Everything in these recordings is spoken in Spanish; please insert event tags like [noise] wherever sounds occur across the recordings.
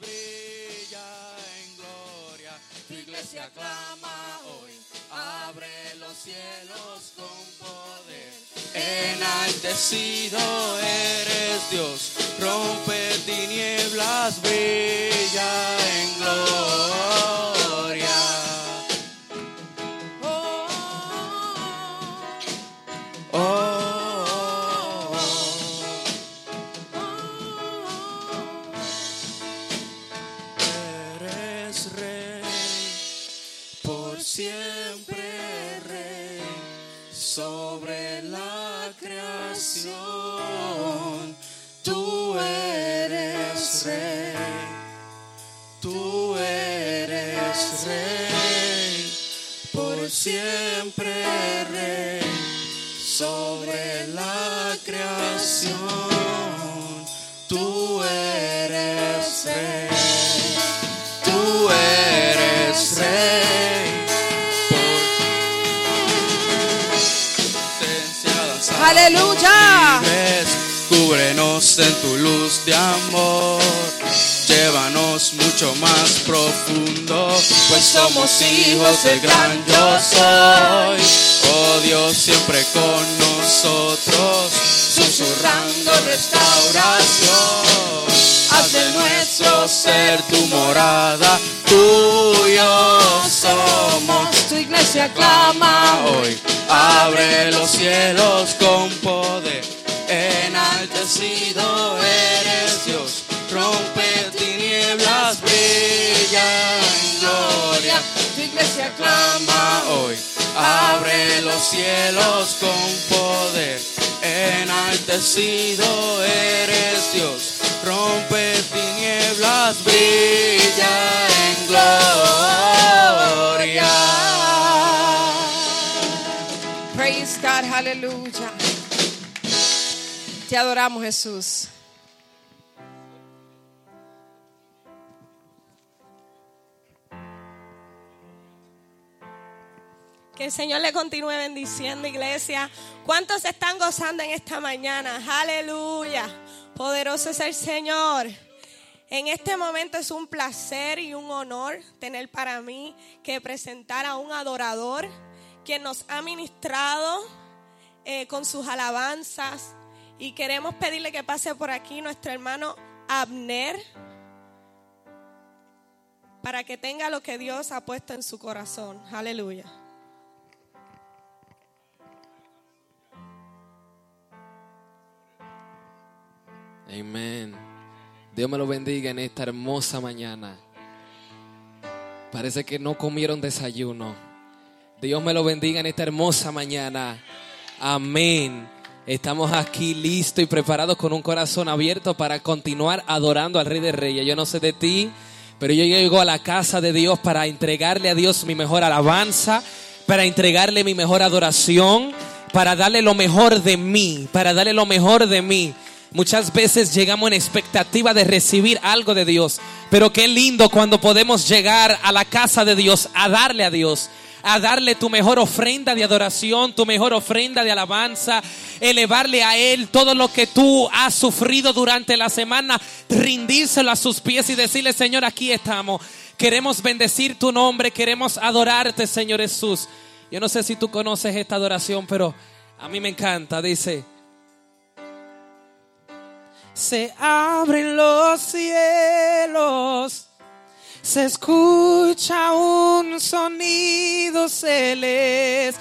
brilla en gloria. Tu iglesia clama hoy, abre los cielos con poder. Enaltecido eres Dios, rompe tinieblas, brilla en gloria. Siempre rey sobre la creación. Tú eres rey, tú eres rey. Por danzar Aleluya. libres, Cúbrenos en tu luz de amor. Llévanos mucho más profundo, pues somos hijos del gran yo soy. Oh Dios, siempre con nosotros, susurrando restauración. Haz de nuestro ser tu morada, tuyo somos. Tu iglesia clama hoy. Abre los cielos con poder. Enaltecido eres brilla en gloria. Tu iglesia Clama hoy. Abre los cielos con poder. Enaltecido eres Dios. Rompe tinieblas, brilla en gloria. Praise God, aleluya. Te adoramos, Jesús. Que el Señor le continúe bendiciendo, iglesia. ¿Cuántos están gozando en esta mañana? Aleluya. Poderoso es el Señor. En este momento es un placer y un honor tener para mí que presentar a un adorador quien nos ha ministrado eh, con sus alabanzas y queremos pedirle que pase por aquí nuestro hermano Abner para que tenga lo que Dios ha puesto en su corazón. Aleluya. Amén. Dios me lo bendiga en esta hermosa mañana. Parece que no comieron desayuno. Dios me lo bendiga en esta hermosa mañana. Amén. Estamos aquí listos y preparados con un corazón abierto para continuar adorando al Rey de Reyes. Yo no sé de ti, pero yo llego a la casa de Dios para entregarle a Dios mi mejor alabanza, para entregarle mi mejor adoración, para darle lo mejor de mí, para darle lo mejor de mí. Muchas veces llegamos en expectativa de recibir algo de Dios, pero qué lindo cuando podemos llegar a la casa de Dios a darle a Dios, a darle tu mejor ofrenda de adoración, tu mejor ofrenda de alabanza, elevarle a Él todo lo que tú has sufrido durante la semana, rindírselo a sus pies y decirle, Señor, aquí estamos. Queremos bendecir tu nombre, queremos adorarte, Señor Jesús. Yo no sé si tú conoces esta adoración, pero a mí me encanta. Dice, se abren los cielos, se escucha un sonido celestial.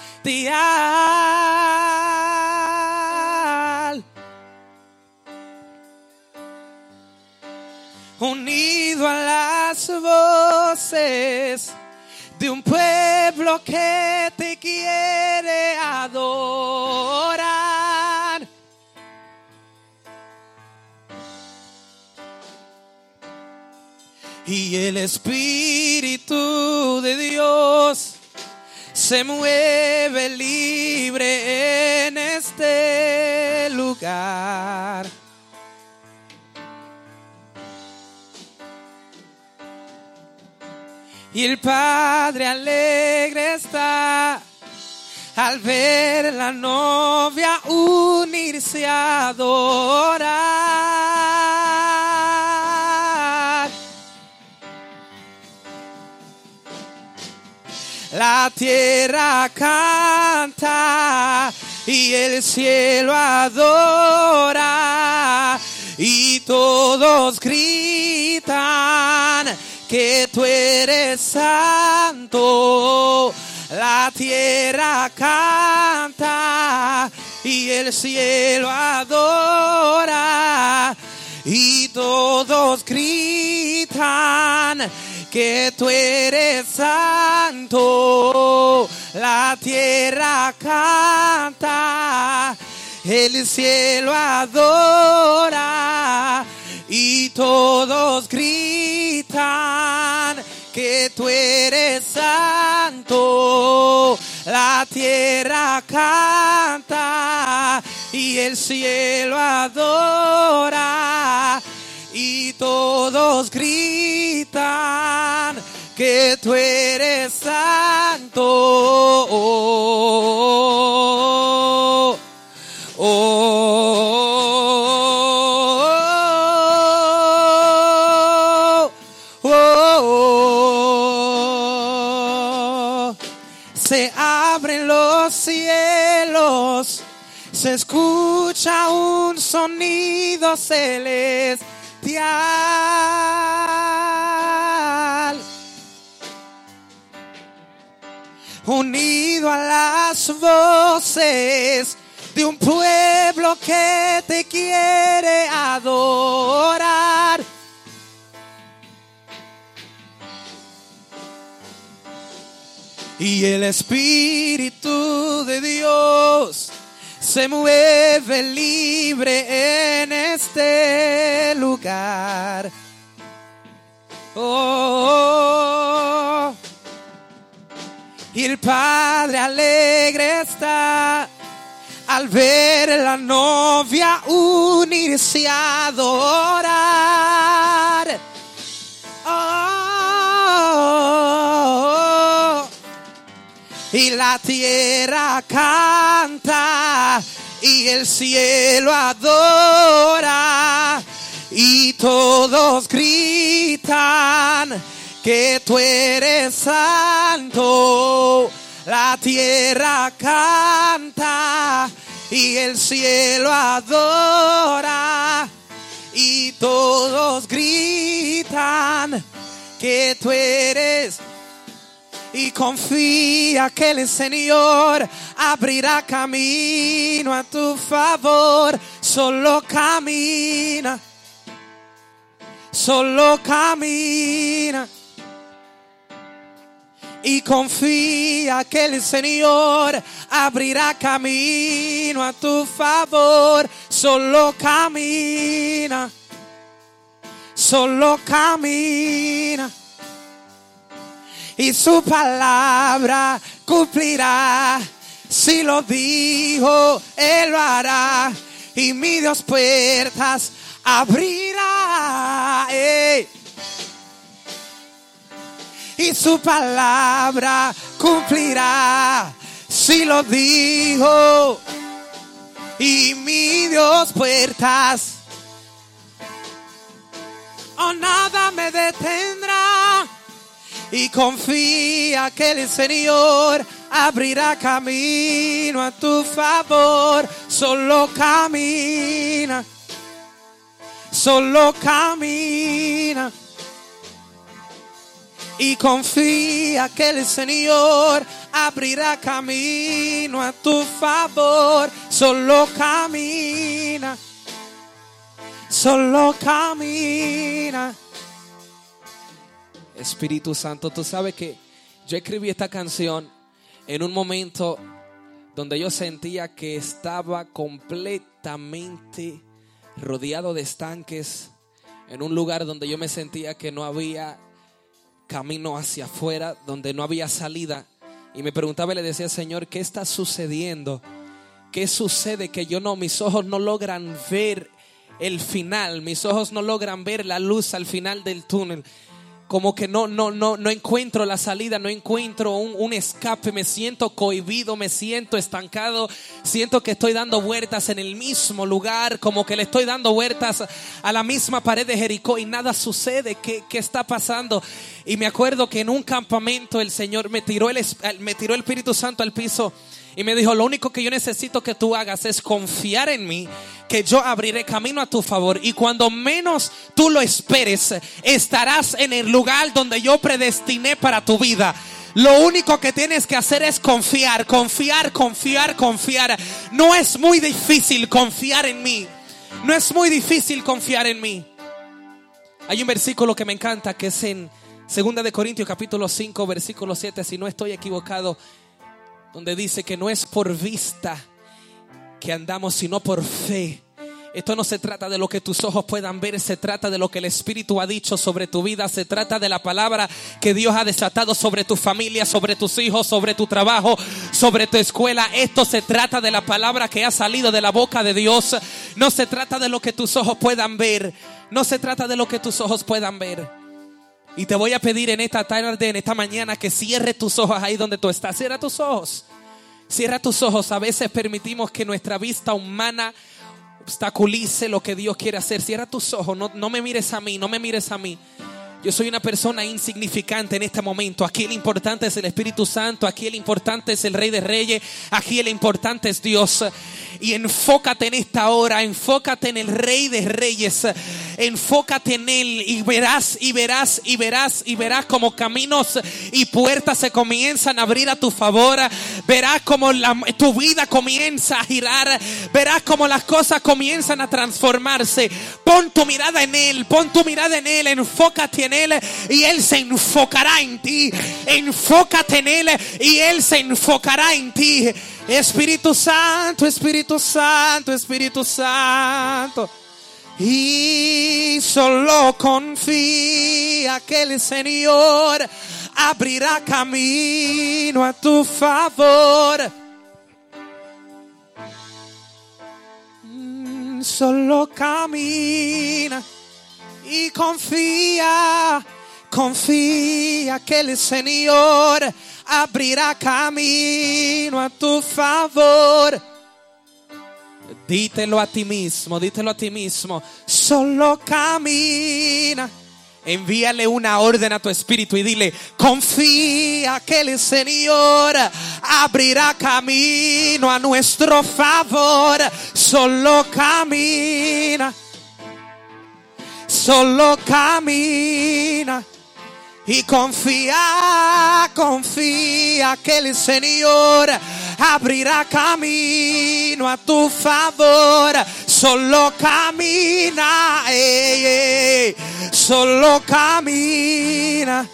Unido a las voces de un pueblo que te quiere adorar. Y el Espíritu de Dios se mueve libre en este lugar. Y el Padre alegre está al ver la novia unirse a adorar. La tierra canta y el cielo adora y todos gritan que tú eres santo. La tierra canta y el cielo adora y todos gritan que tú eres santo. La tierra canta, el cielo adora y todos gritan que tú eres santo. La tierra canta y el cielo adora y todos gritan que tú eres santo. Oh, oh, oh. Se abren los cielos, se escucha un sonido celestial. Unido a las voces de un pueblo que te quiere adorar. Y el Espíritu de Dios se mueve libre en este lugar. Oh, y el Padre alegre está al ver la novia unirse a adorar. Oh, y la tierra canta y el cielo adora y todos gritan que tú eres santo. La tierra canta y el cielo adora y todos gritan que tú eres y confía que el Señor abrirá camino a tu favor. Solo camina, solo camina. Y confía que el Señor abrirá camino a tu favor. Solo camina, solo camina y su palabra cumplirá. Si lo dijo, Él lo hará. Y mi Dios puertas abrirá. Y su palabra cumplirá. Si lo dijo, y mi Dios puertas. Oh, nada me detendrá y confía que el Señor abrirá camino a tu favor. Solo camina, solo camina. Y confía que el Señor abrirá camino a tu favor. Solo camina, solo camina. Espíritu Santo, tú sabes que yo escribí esta canción en un momento donde yo sentía que estaba completamente rodeado de estanques, en un lugar donde yo me sentía que no había camino hacia afuera, donde no había salida. Y me preguntaba y le decía, Señor, ¿qué está sucediendo? ¿Qué sucede que yo no, mis ojos no logran ver el final, mis ojos no logran ver la luz al final del túnel? Como que no, no, no, no encuentro la salida, no encuentro un, un, escape, me siento cohibido, me siento estancado, siento que estoy dando vueltas en el mismo lugar, como que le estoy dando vueltas a la misma pared de Jericó y nada sucede, ¿qué, qué está pasando? Y me acuerdo que en un campamento el Señor me tiró el, me tiró el Espíritu Santo al piso y me dijo, lo único que yo necesito que tú hagas es confiar en mí, que yo abriré camino a tu favor. Y cuando menos tú lo esperes, estarás en el lugar donde yo predestiné para tu vida. Lo único que tienes que hacer es confiar, confiar, confiar, confiar. No es muy difícil confiar en mí. No es muy difícil confiar en mí. Hay un versículo que me encanta que es en Segunda de Corintios capítulo 5 versículo 7, si no estoy equivocado donde dice que no es por vista que andamos, sino por fe. Esto no se trata de lo que tus ojos puedan ver, se trata de lo que el Espíritu ha dicho sobre tu vida, se trata de la palabra que Dios ha desatado sobre tu familia, sobre tus hijos, sobre tu trabajo, sobre tu escuela. Esto se trata de la palabra que ha salido de la boca de Dios. No se trata de lo que tus ojos puedan ver, no se trata de lo que tus ojos puedan ver. Y te voy a pedir en esta tarde, en esta mañana, que cierre tus ojos ahí donde tú estás. Cierra tus ojos. Cierra tus ojos. A veces permitimos que nuestra vista humana obstaculice lo que Dios quiere hacer. Cierra tus ojos. No, no me mires a mí, no me mires a mí. Yo soy una persona insignificante en este momento. Aquí el importante es el Espíritu Santo. Aquí el importante es el Rey de Reyes. Aquí el importante es Dios. Y enfócate en esta hora. Enfócate en el Rey de Reyes. Enfócate en Él. Y verás, y verás, y verás, y verás como caminos y puertas se comienzan a abrir a tu favor. Verás como tu vida comienza a girar. Verás como las cosas comienzan a transformarse. Pon tu mirada en Él. Pon tu mirada en Él. Enfócate en él y Él se enfocará en ti. Enfócate en Él y Él se enfocará en ti. Espíritu Santo, Espíritu Santo, Espíritu Santo. Y solo confía que el Señor abrirá camino a tu favor. Mm, solo camina y confía, confía que el Señor abrirá camino a tu favor. Dítelo a ti mismo, dítelo a ti mismo. Solo camina. Envíale una orden a tu espíritu y dile, confía que el Señor abrirá camino a nuestro favor. Solo camina solo camina y confía, confía que el Señor abrirá camino a tu favor. Solo camina, solo camina.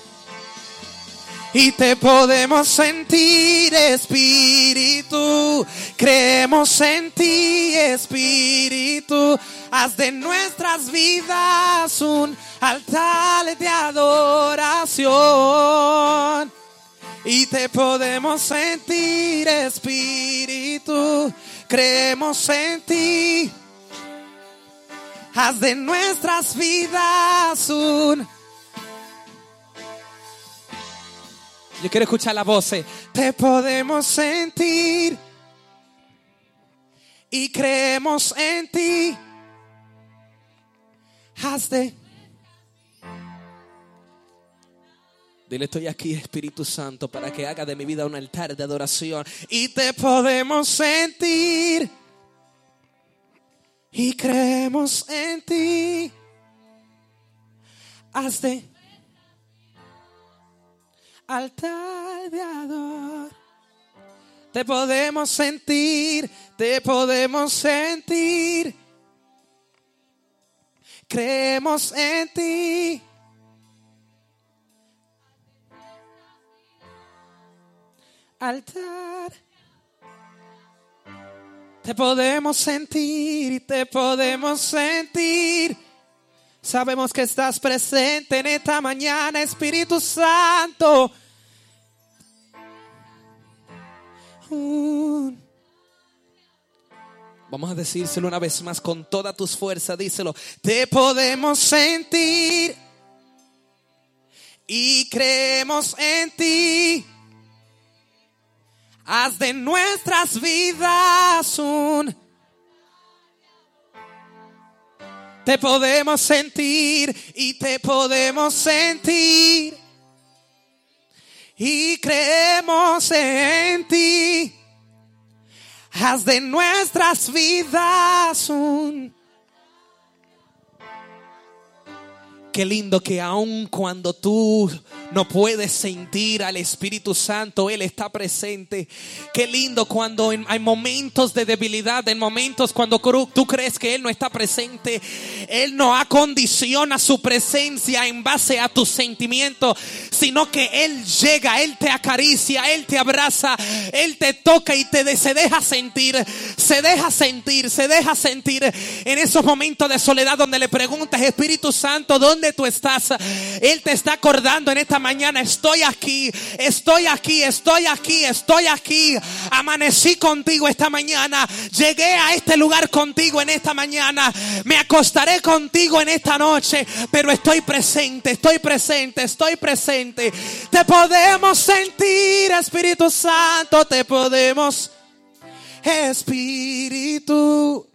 Y te podemos sentir, Espíritu. Creemos en ti, Espíritu haz de nuestras vidas un altar de adoración. Y te podemos sentir, Espíritu, creemos en ti. Haz de nuestras vidas un... Yo quiero escuchar la voz. Eh. Te podemos sentir y creemos en ti hazte. Dile, estoy aquí, Espíritu Santo, para que haga de mi vida un altar de adoración. Y te podemos sentir. Y creemos en ti. Hazte altar de ador. Te podemos sentir, te podemos sentir creemos en ti. Altar. Te podemos sentir y te podemos sentir. Sabemos que estás presente en esta mañana, Espíritu Santo. Vamos a decírselo una vez más con todas tus fuerzas. Díselo. Te podemos sentir creemos en ti. Haz de nuestras vidas un... Te podemos sentir y te podemos sentir. Y creemos en ti. Haz de nuestras vidas un... Qué lindo que aun cuando tú no puedes sentir al Espíritu Santo, Él está presente. Qué lindo cuando hay momentos de debilidad, en momentos cuando tú crees que Él no está presente. Él no acondiciona su presencia en base a tus sentimientos, sino que Él llega, Él te acaricia, Él te abraza, Él te toca y te se deja sentir, se deja sentir, se deja sentir en esos momentos de soledad donde le preguntas, Espíritu Santo, ¿dónde tú estás? Él te está acordando en esta mañana estoy aquí, estoy aquí, estoy aquí, estoy aquí. Amanecí contigo esta mañana, llegué a este lugar contigo en esta mañana, me acostaré contigo en esta noche, pero estoy presente, estoy presente, estoy presente. Te podemos sentir, Espíritu Santo, te podemos, Espíritu.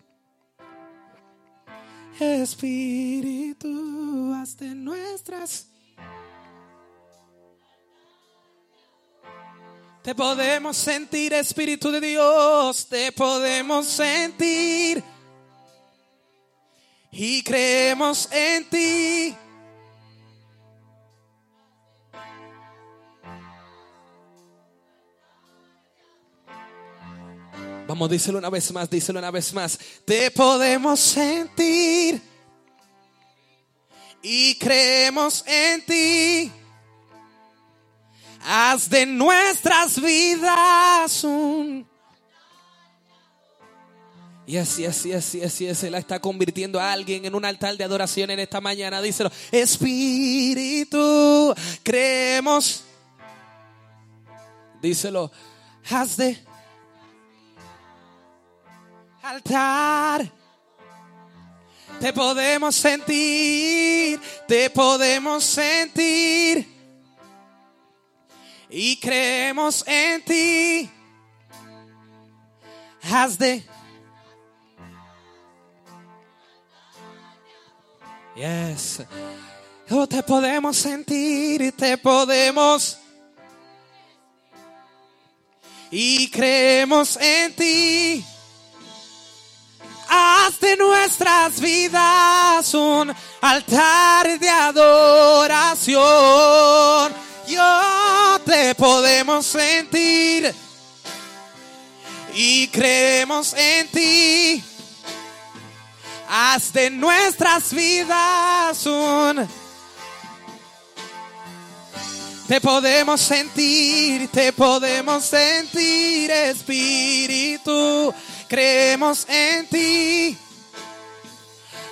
Espíritu, hasta nuestras Te podemos sentir, Espíritu de Dios, te podemos sentir. Y creemos en ti. Vamos, díselo una vez más, díselo una vez más. Te podemos sentir. Y creemos en ti. De nuestras vidas un... Y así, así, así, así, así, la está convirtiendo a alguien en un altar de adoración en esta mañana. Díselo, Espíritu, creemos. Díselo, haz de altar. Te podemos sentir, te podemos sentir y creemos en ti. Haz de. Yes. Oh, te podemos sentir y te podemos. Y creemos en ti. Haz de nuestras vidas un altar de adoración yo te podemos sentir y creemos en ti. Haz de nuestras vidas un... Te podemos sentir, te podemos sentir, Espíritu. Creemos en ti.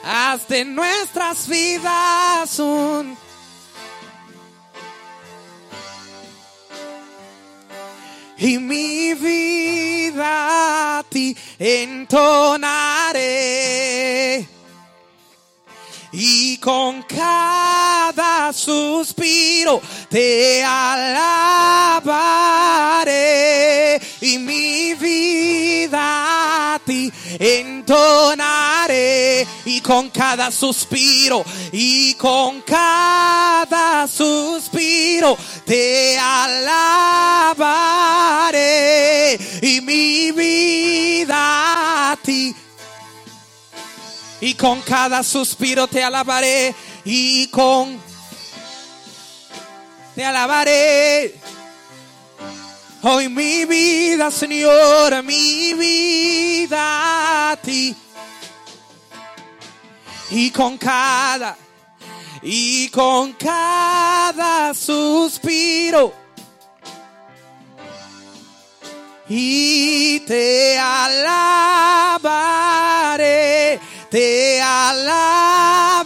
Haz de nuestras vidas un y mi vida a ti entonaré. Y con cada suspiro te alabaré. Y mi vida ti entonaré. Y con cada suspiro, y con cada suspiro te alabaré. Y mi vida a ti y con cada suspiro te alabaré y con te alabaré. Hoy mi vida, Señor, mi vida a ti. Y con cada, y con cada suspiro. Y te alabaré te alabaré,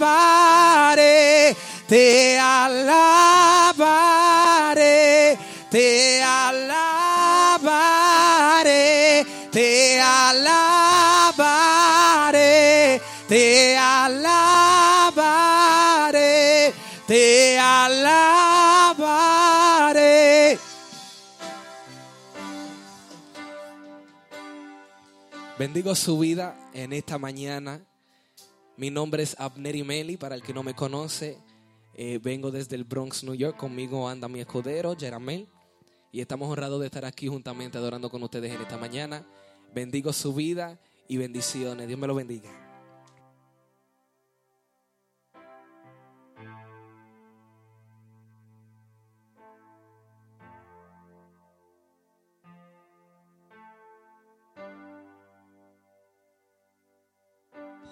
te alabaré, alabaré, te alabaré, te alabaré. Bendigo su vida en esta mañana. Mi nombre es Abner Imeli, para el que no me conoce. Eh, vengo desde el Bronx, New York. Conmigo anda mi escudero, Jeramel. Y estamos honrados de estar aquí juntamente adorando con ustedes en esta mañana. Bendigo su vida y bendiciones. Dios me lo bendiga.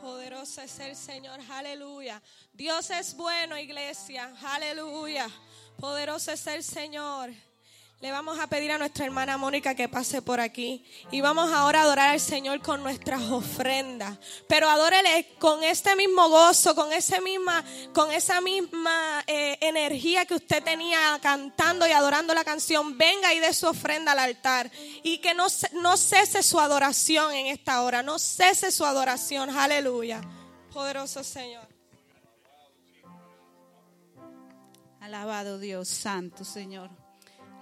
Poderoso es el Señor, aleluya. Dios es bueno, iglesia, aleluya. Poderoso es el Señor. Le vamos a pedir a nuestra hermana Mónica que pase por aquí. Y vamos ahora a adorar al Señor con nuestras ofrendas. Pero adórele con este mismo gozo, con, ese misma, con esa misma eh, energía que usted tenía cantando y adorando la canción. Venga y dé su ofrenda al altar. Y que no, no cese su adoración en esta hora. No cese su adoración. Aleluya. Poderoso Señor. Alabado Dios, Santo Señor.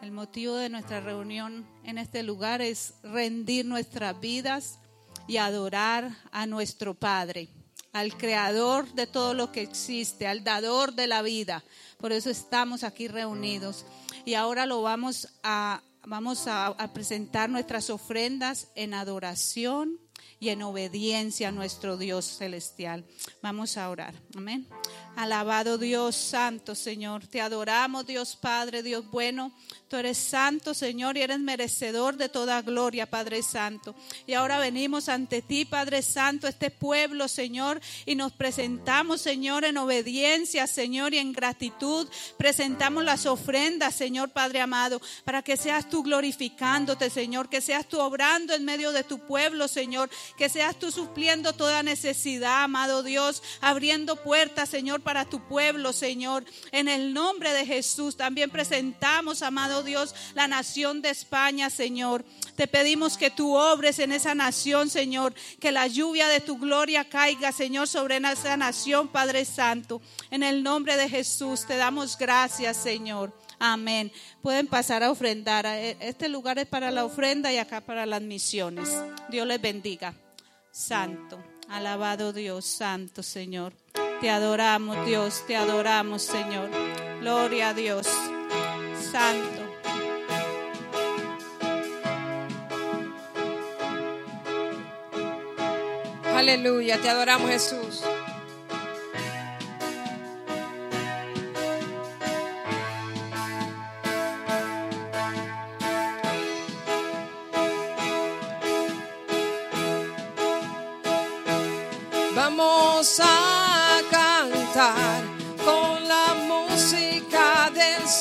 El motivo de nuestra reunión en este lugar es rendir nuestras vidas y adorar a nuestro Padre, al Creador de todo lo que existe, al dador de la vida. Por eso estamos aquí reunidos. Y ahora lo vamos a, vamos a, a presentar nuestras ofrendas en adoración y en obediencia a nuestro Dios celestial. Vamos a orar. Amén. Alabado Dios Santo, Señor. Te adoramos, Dios Padre, Dios bueno. Tú eres santo, Señor, y eres merecedor de toda gloria, Padre Santo. Y ahora venimos ante ti, Padre Santo, este pueblo, Señor, y nos presentamos, Señor, en obediencia, Señor, y en gratitud. Presentamos las ofrendas, Señor, Padre amado, para que seas tú glorificándote, Señor, que seas tú obrando en medio de tu pueblo, Señor, que seas tú supliendo toda necesidad, amado Dios, abriendo puertas, Señor, para tu pueblo, Señor. En el nombre de Jesús también presentamos, amado Dios, la nación de España, Señor. Te pedimos que tú obres en esa nación, Señor, que la lluvia de tu gloria caiga, Señor, sobre esa nación, Padre Santo. En el nombre de Jesús te damos gracias, Señor. Amén. Pueden pasar a ofrendar. Este lugar es para la ofrenda y acá para las misiones. Dios les bendiga. Santo, alabado Dios, santo Señor. Te adoramos, Dios, te adoramos, Señor. Gloria a Dios. Santo. Aleluya, te adoramos Jesús.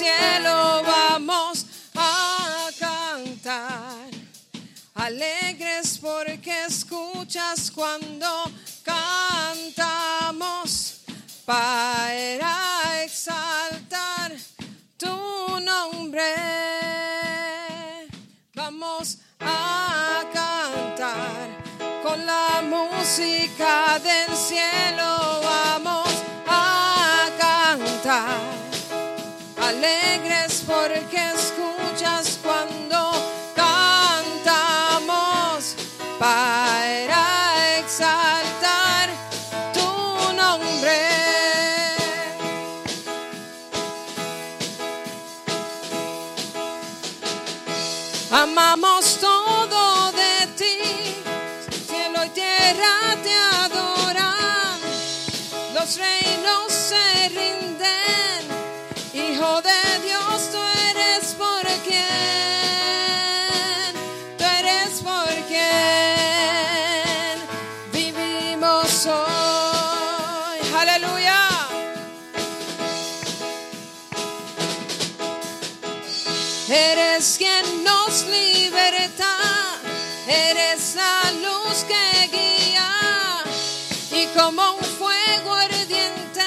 Cielo. Vamos a cantar alegres porque escuchas cuando cantamos para exaltar tu nombre. Vamos a cantar con la música del cielo vamos a cantar. Alegres porque escuchas cuando cantamos para exaltar tu nombre. Amamos todo de ti cielo y tierra te adoran, los reinos se rinden, como un fuego ardiente,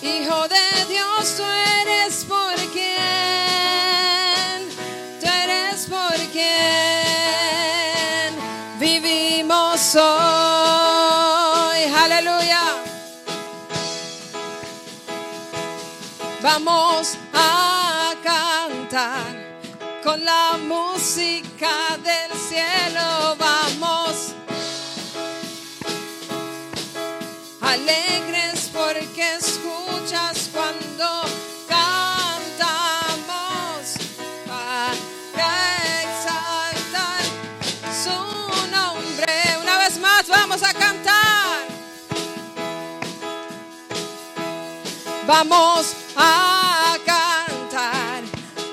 Hijo de Dios, tú eres por quien, tú eres por quien vivimos hoy. Aleluya. Vamos a cantar con la música del cielo. Vamos a cantar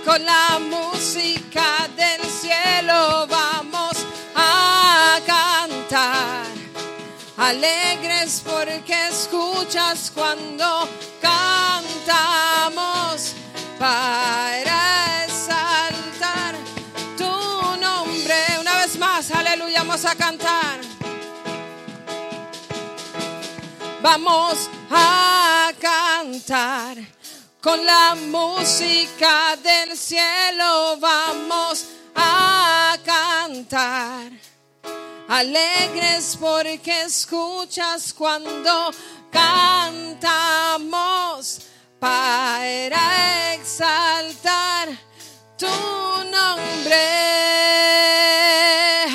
con la música del cielo. Vamos a cantar. Alegres porque escuchas cuando cantamos para exaltar tu nombre. Una vez más, aleluya, vamos a cantar. Vamos a con la música del cielo. Vamos a cantar. Alegres porque escuchas cuando cantamos para exaltar tu nombre.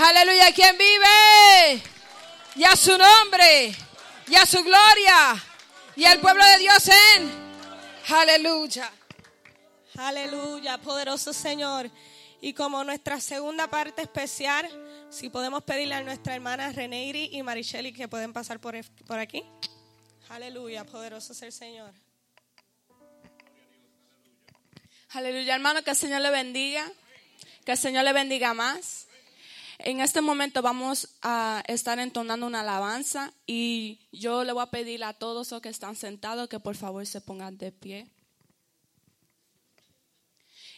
Aleluya, ¿quién vive? Y a su nombre, y a su gloria, y al pueblo de Dios en. Aleluya. Aleluya, poderoso Señor. Y como nuestra segunda parte especial, si podemos pedirle a nuestra hermana Reneiri y Maricheli que pueden pasar por, por aquí. Aleluya, poderoso es el Señor. Aleluya, hermano, que el Señor le bendiga, que el Señor le bendiga más. En este momento vamos a estar entonando una alabanza y yo le voy a pedir a todos los que están sentados que por favor se pongan de pie.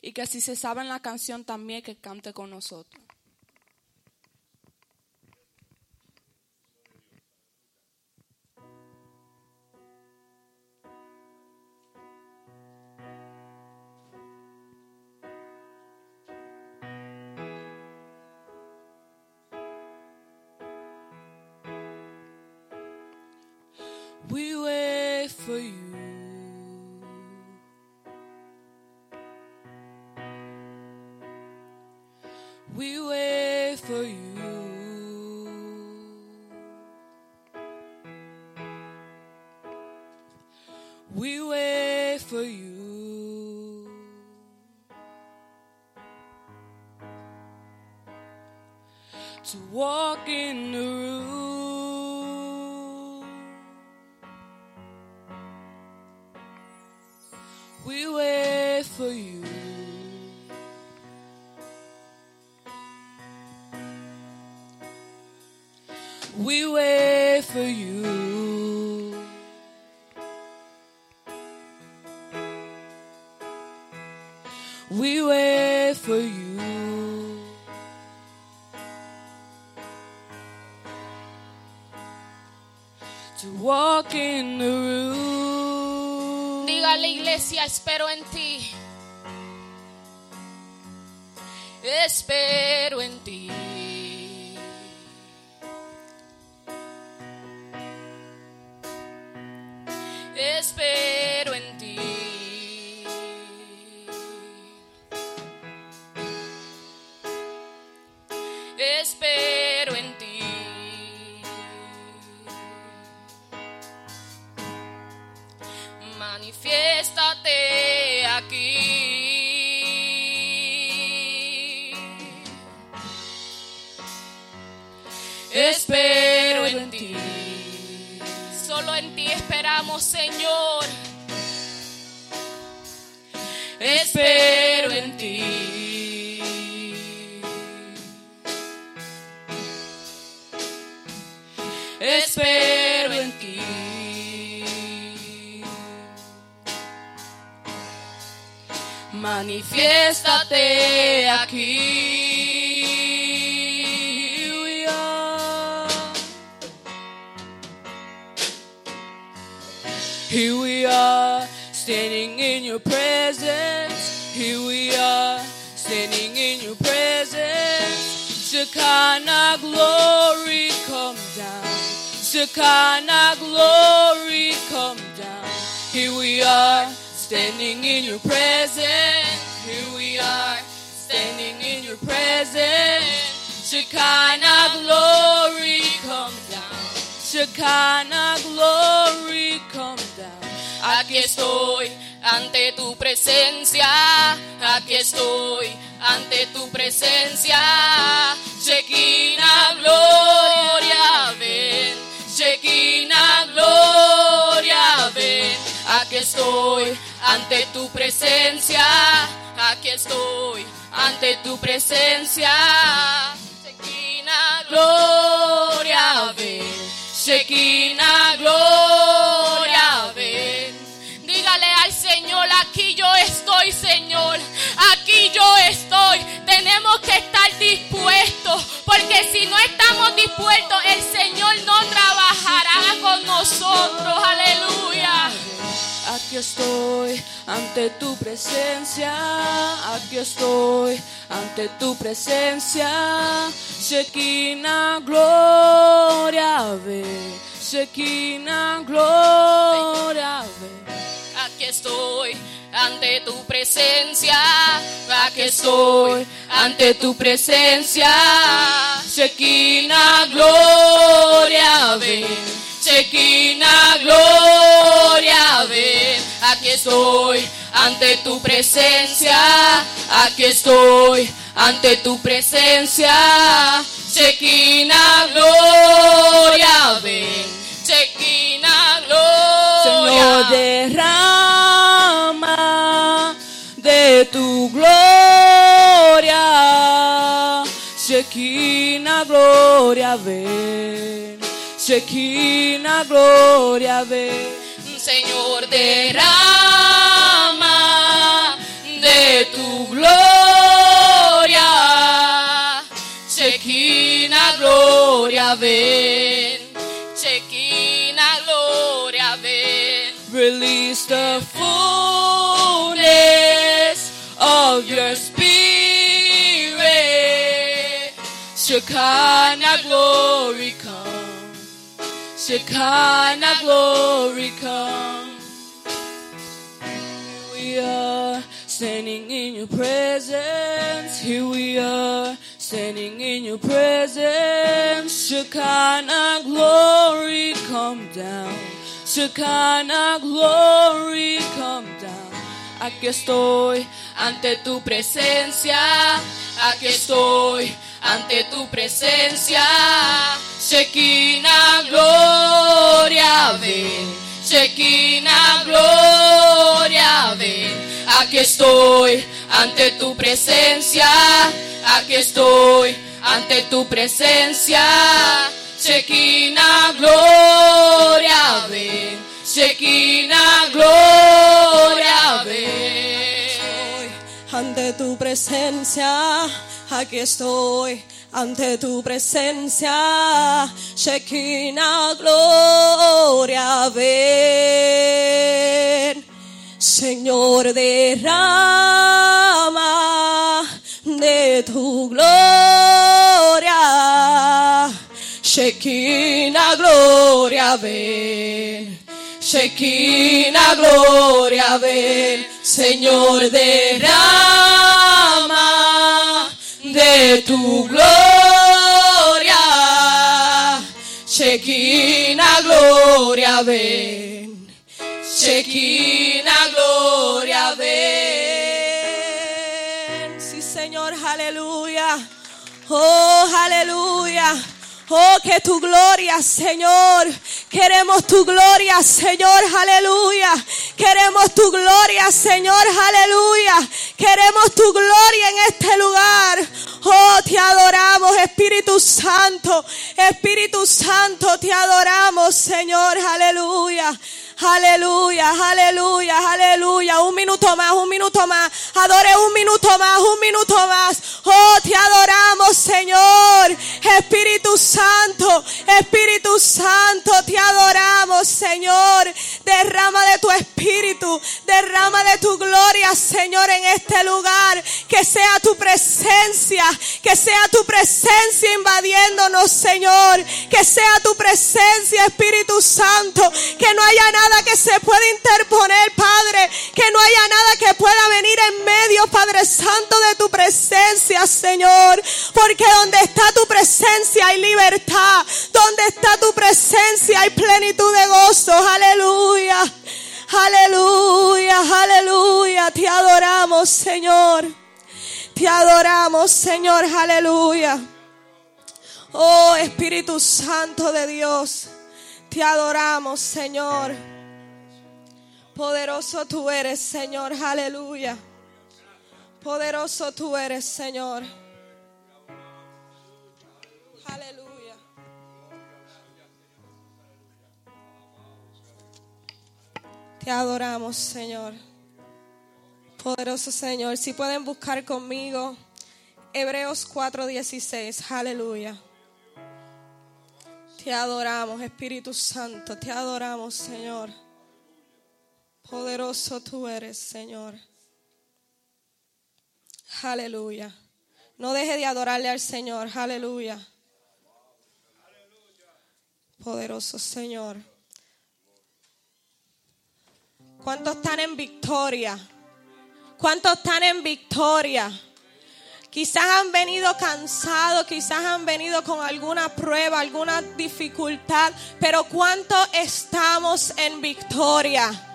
Y que si se saben la canción también que cante con nosotros. We wait for you. To walk in the room. Diga la iglesia, espero en ti. Espero en ti. Espero Manifiéstate aquí. Here we are. Standing in your presence. Here we are, standing in your presence. Shekinah glory come down. Shekinah glory come down. Here we are, standing in your presence. Are, standing in your presence. Shekinah glory come down. Shekinah glory come down. Aquí estoy ante tu presencia. Aquí estoy ante tu presencia. Shekinah gloria, ven. Shekinah gloria, ven. Aquí estoy ante tu presencia. Aquí estoy ante tu presencia. Shekinah gloria, ven. Shekinah gloria, ven. Dígale al Señor, aquí yo estoy, Señor. Aquí yo estoy. Tenemos que estar dispuestos. Porque si no estamos dispuestos, el Señor no trabajará con nosotros. Aleluya. Aquí estoy ante tu presencia. Aquí estoy ante tu presencia. Shekinah gloria, ve. Shekinah gloria, ve. Aquí estoy ante tu presencia. Aquí estoy ante tu presencia. Shekinah gloria, ven. Shekinah gloria, estoy ante tu presencia. Aquí estoy ante tu presencia. Shekinah gloria, ven. Shekinah gloria. Señor, derrama de tu gloria. Shekinah, gloria, ven. Shekinah, gloria, ven. Señor, derrama gloria, ven. Shekinah, gloria, ven. Release the fullness of your spirit. Shekinah glory come. Shekinah glory come. Here we are standing in your presence. Here we are standing in your presence. Shekinah glory come down. Shekinah glory come down. Aquí estoy ante tu presencia. Aquí estoy ante tu presencia. Shekinah, gloria, ven. Shekinah, gloria, ven. Aquí estoy ante tu presencia. Aquí estoy ante tu presencia. Shekinah, gloria, ven. Shekinah, gloria, ven. ante tu presencia, aquí estoy ante tu presencia, Shekinah gloria ven, Señor derrama de tu gloria, Shekinah gloria ven. Shekinah, gloria, ven, Señor, derrama de tu gloria. Shekinah, gloria, ven, Oh, que tu gloria, Señor. Queremos tu gloria, Señor. Aleluya. Queremos tu gloria, Señor. Aleluya. Queremos tu gloria en este lugar. Oh, te adoramos, Espíritu Santo. Espíritu Santo, te adoramos, Señor. Aleluya. Aleluya, aleluya, aleluya. Un minuto más, un minuto más. Adore un minuto más, un minuto más. Oh, te adoramos, Señor. Espíritu Santo, Espíritu Santo, te adoramos, Señor. Derrama de tu espíritu, derrama de tu gloria, Señor, en este lugar. Que sea tu presencia, que sea tu presencia invadiéndonos, Señor. Que sea tu presencia, Espíritu Santo. Que no haya nada que se pueda interponer, Padre. Que no haya nada que pueda venir en medio, Padre Santo, de tu presencia, Señor. Porque donde está tu presencia hay libertad. Donde está tu presencia hay plenitud de gozo. Aleluya. Aleluya, aleluya. Te adoramos, Señor. Te adoramos, Señor. Aleluya. Oh Espíritu Santo de Dios. Te adoramos, Señor. Poderoso tú eres, Señor. Aleluya. Poderoso tú eres, Señor. Aleluya. Te adoramos, Señor. Poderoso Señor. Si pueden buscar conmigo Hebreos 4:16. Aleluya. Te adoramos, Espíritu Santo. Te adoramos, Señor. Poderoso tú eres, Señor. Aleluya. No deje de adorarle al Señor. Aleluya. Poderoso Señor. ¿Cuántos están en victoria? ¿Cuántos están en victoria? Quizás han venido cansados, quizás han venido con alguna prueba, alguna dificultad, pero ¿cuántos estamos en victoria?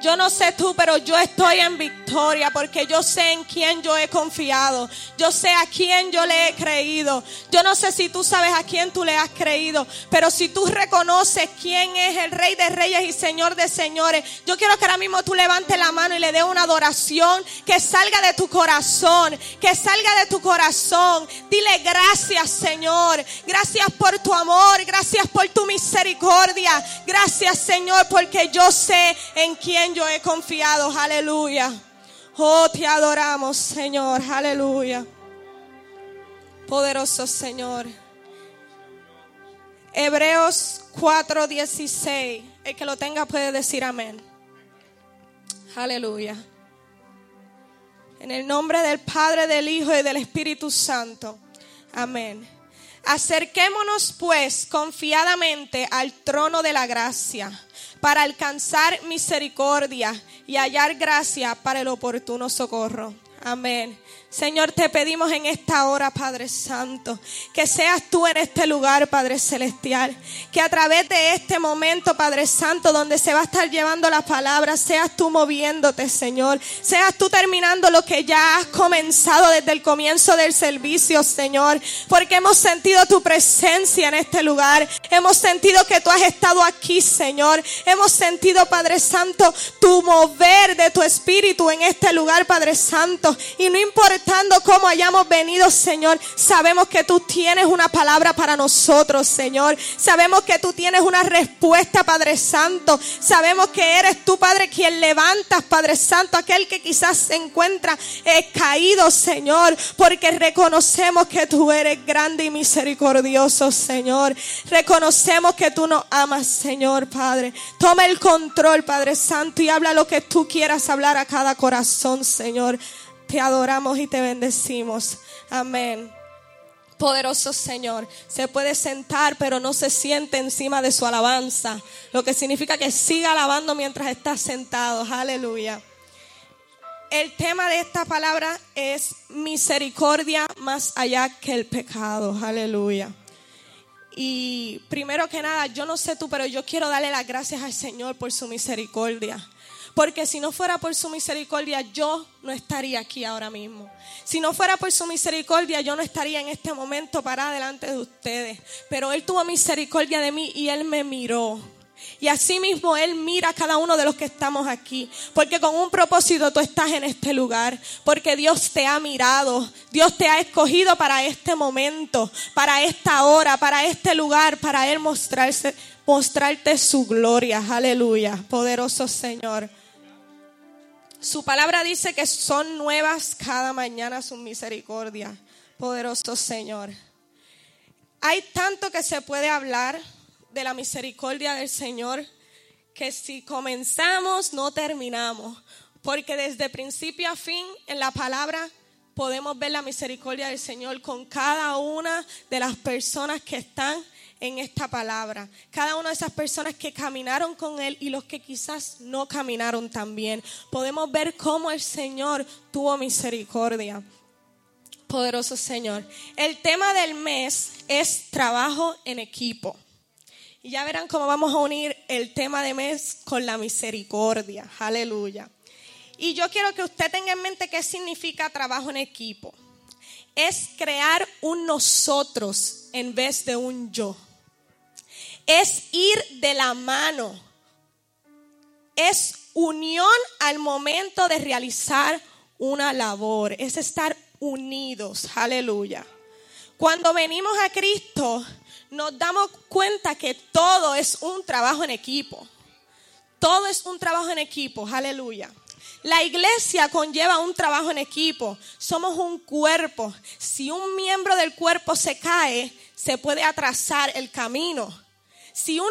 Yo no sé tú, pero yo estoy en victoria porque yo sé en quién yo he confiado. Yo sé a quién yo le he creído. Yo no sé si tú sabes a quién tú le has creído, pero si tú reconoces quién es el Rey de Reyes y Señor de Señores, yo quiero que ahora mismo tú levantes la mano y le dé una adoración que salga de tu corazón, que salga de tu corazón. Dile gracias, Señor. Gracias por tu amor, gracias por tu misericordia. Gracias, Señor, porque yo sé en quién yo he confiado. Aleluya. Oh, te adoramos, Señor. Aleluya. Poderoso Señor. Hebreos 4:16. El que lo tenga puede decir amén. Aleluya. En el nombre del Padre, del Hijo y del Espíritu Santo. Amén. Acerquémonos pues confiadamente al trono de la gracia para alcanzar misericordia y hallar gracia para el oportuno socorro. Amén. Señor, te pedimos en esta hora, Padre Santo, que seas tú en este lugar, Padre Celestial. Que a través de este momento, Padre Santo, donde se va a estar llevando la palabra, seas tú moviéndote, Señor. Seas tú terminando lo que ya has comenzado desde el comienzo del servicio, Señor. Porque hemos sentido tu presencia en este lugar. Hemos sentido que tú has estado aquí, Señor. Hemos sentido, Padre Santo, tu mover de tu espíritu en este lugar, Padre Santo. Y no importa cómo hayamos venido, Señor, sabemos que tú tienes una palabra para nosotros, Señor. Sabemos que tú tienes una respuesta, Padre Santo. Sabemos que eres tú, Padre, quien levantas, Padre Santo, aquel que quizás se encuentra eh, caído, Señor, porque reconocemos que tú eres grande y misericordioso, Señor. Reconocemos que tú nos amas, Señor, Padre. Toma el control, Padre Santo, y habla lo que tú quieras hablar a cada corazón, Señor. Te adoramos y te bendecimos. Amén. Poderoso Señor, se puede sentar, pero no se siente encima de su alabanza, lo que significa que siga alabando mientras está sentado. Aleluya. El tema de esta palabra es misericordia más allá que el pecado. Aleluya. Y primero que nada, yo no sé tú, pero yo quiero darle las gracias al Señor por su misericordia. Porque si no fuera por su misericordia, yo no estaría aquí ahora mismo. Si no fuera por su misericordia, yo no estaría en este momento para delante de ustedes. Pero Él tuvo misericordia de mí y Él me miró. Y así mismo Él mira a cada uno de los que estamos aquí. Porque con un propósito tú estás en este lugar. Porque Dios te ha mirado. Dios te ha escogido para este momento, para esta hora, para este lugar, para Él mostrarse, mostrarte su gloria. Aleluya. Poderoso Señor. Su palabra dice que son nuevas cada mañana su misericordia. Poderoso Señor. Hay tanto que se puede hablar de la misericordia del Señor que si comenzamos no terminamos. Porque desde principio a fin en la palabra podemos ver la misericordia del Señor con cada una de las personas que están en esta palabra. Cada una de esas personas que caminaron con Él y los que quizás no caminaron también. Podemos ver cómo el Señor tuvo misericordia. Poderoso Señor. El tema del mes es trabajo en equipo. Y ya verán cómo vamos a unir el tema de mes con la misericordia. Aleluya. Y yo quiero que usted tenga en mente qué significa trabajo en equipo. Es crear un nosotros en vez de un yo. Es ir de la mano. Es unión al momento de realizar una labor. Es estar unidos. Aleluya. Cuando venimos a Cristo, nos damos cuenta que todo es un trabajo en equipo. Todo es un trabajo en equipo. Aleluya. La iglesia conlleva un trabajo en equipo. Somos un cuerpo. Si un miembro del cuerpo se cae, se puede atrasar el camino. Si un,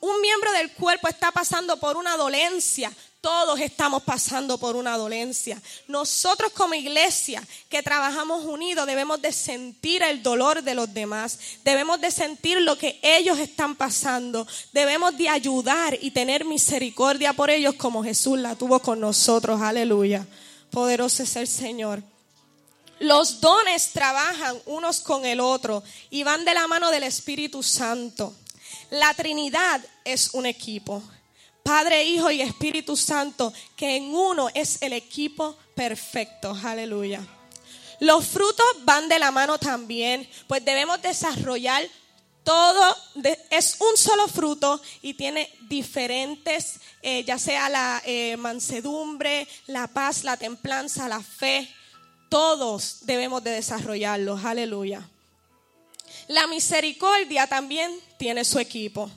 un miembro del cuerpo está pasando por una dolencia, todos estamos pasando por una dolencia. Nosotros como iglesia que trabajamos unidos debemos de sentir el dolor de los demás. Debemos de sentir lo que ellos están pasando. Debemos de ayudar y tener misericordia por ellos como Jesús la tuvo con nosotros. Aleluya. Poderoso es el Señor. Los dones trabajan unos con el otro y van de la mano del Espíritu Santo. La Trinidad es un equipo. Padre, Hijo y Espíritu Santo, que en uno es el equipo perfecto. Aleluya. Los frutos van de la mano también, pues debemos desarrollar todo, es un solo fruto y tiene diferentes, eh, ya sea la eh, mansedumbre, la paz, la templanza, la fe, todos debemos de desarrollarlos. Aleluya. La misericordia también tiene su equipo.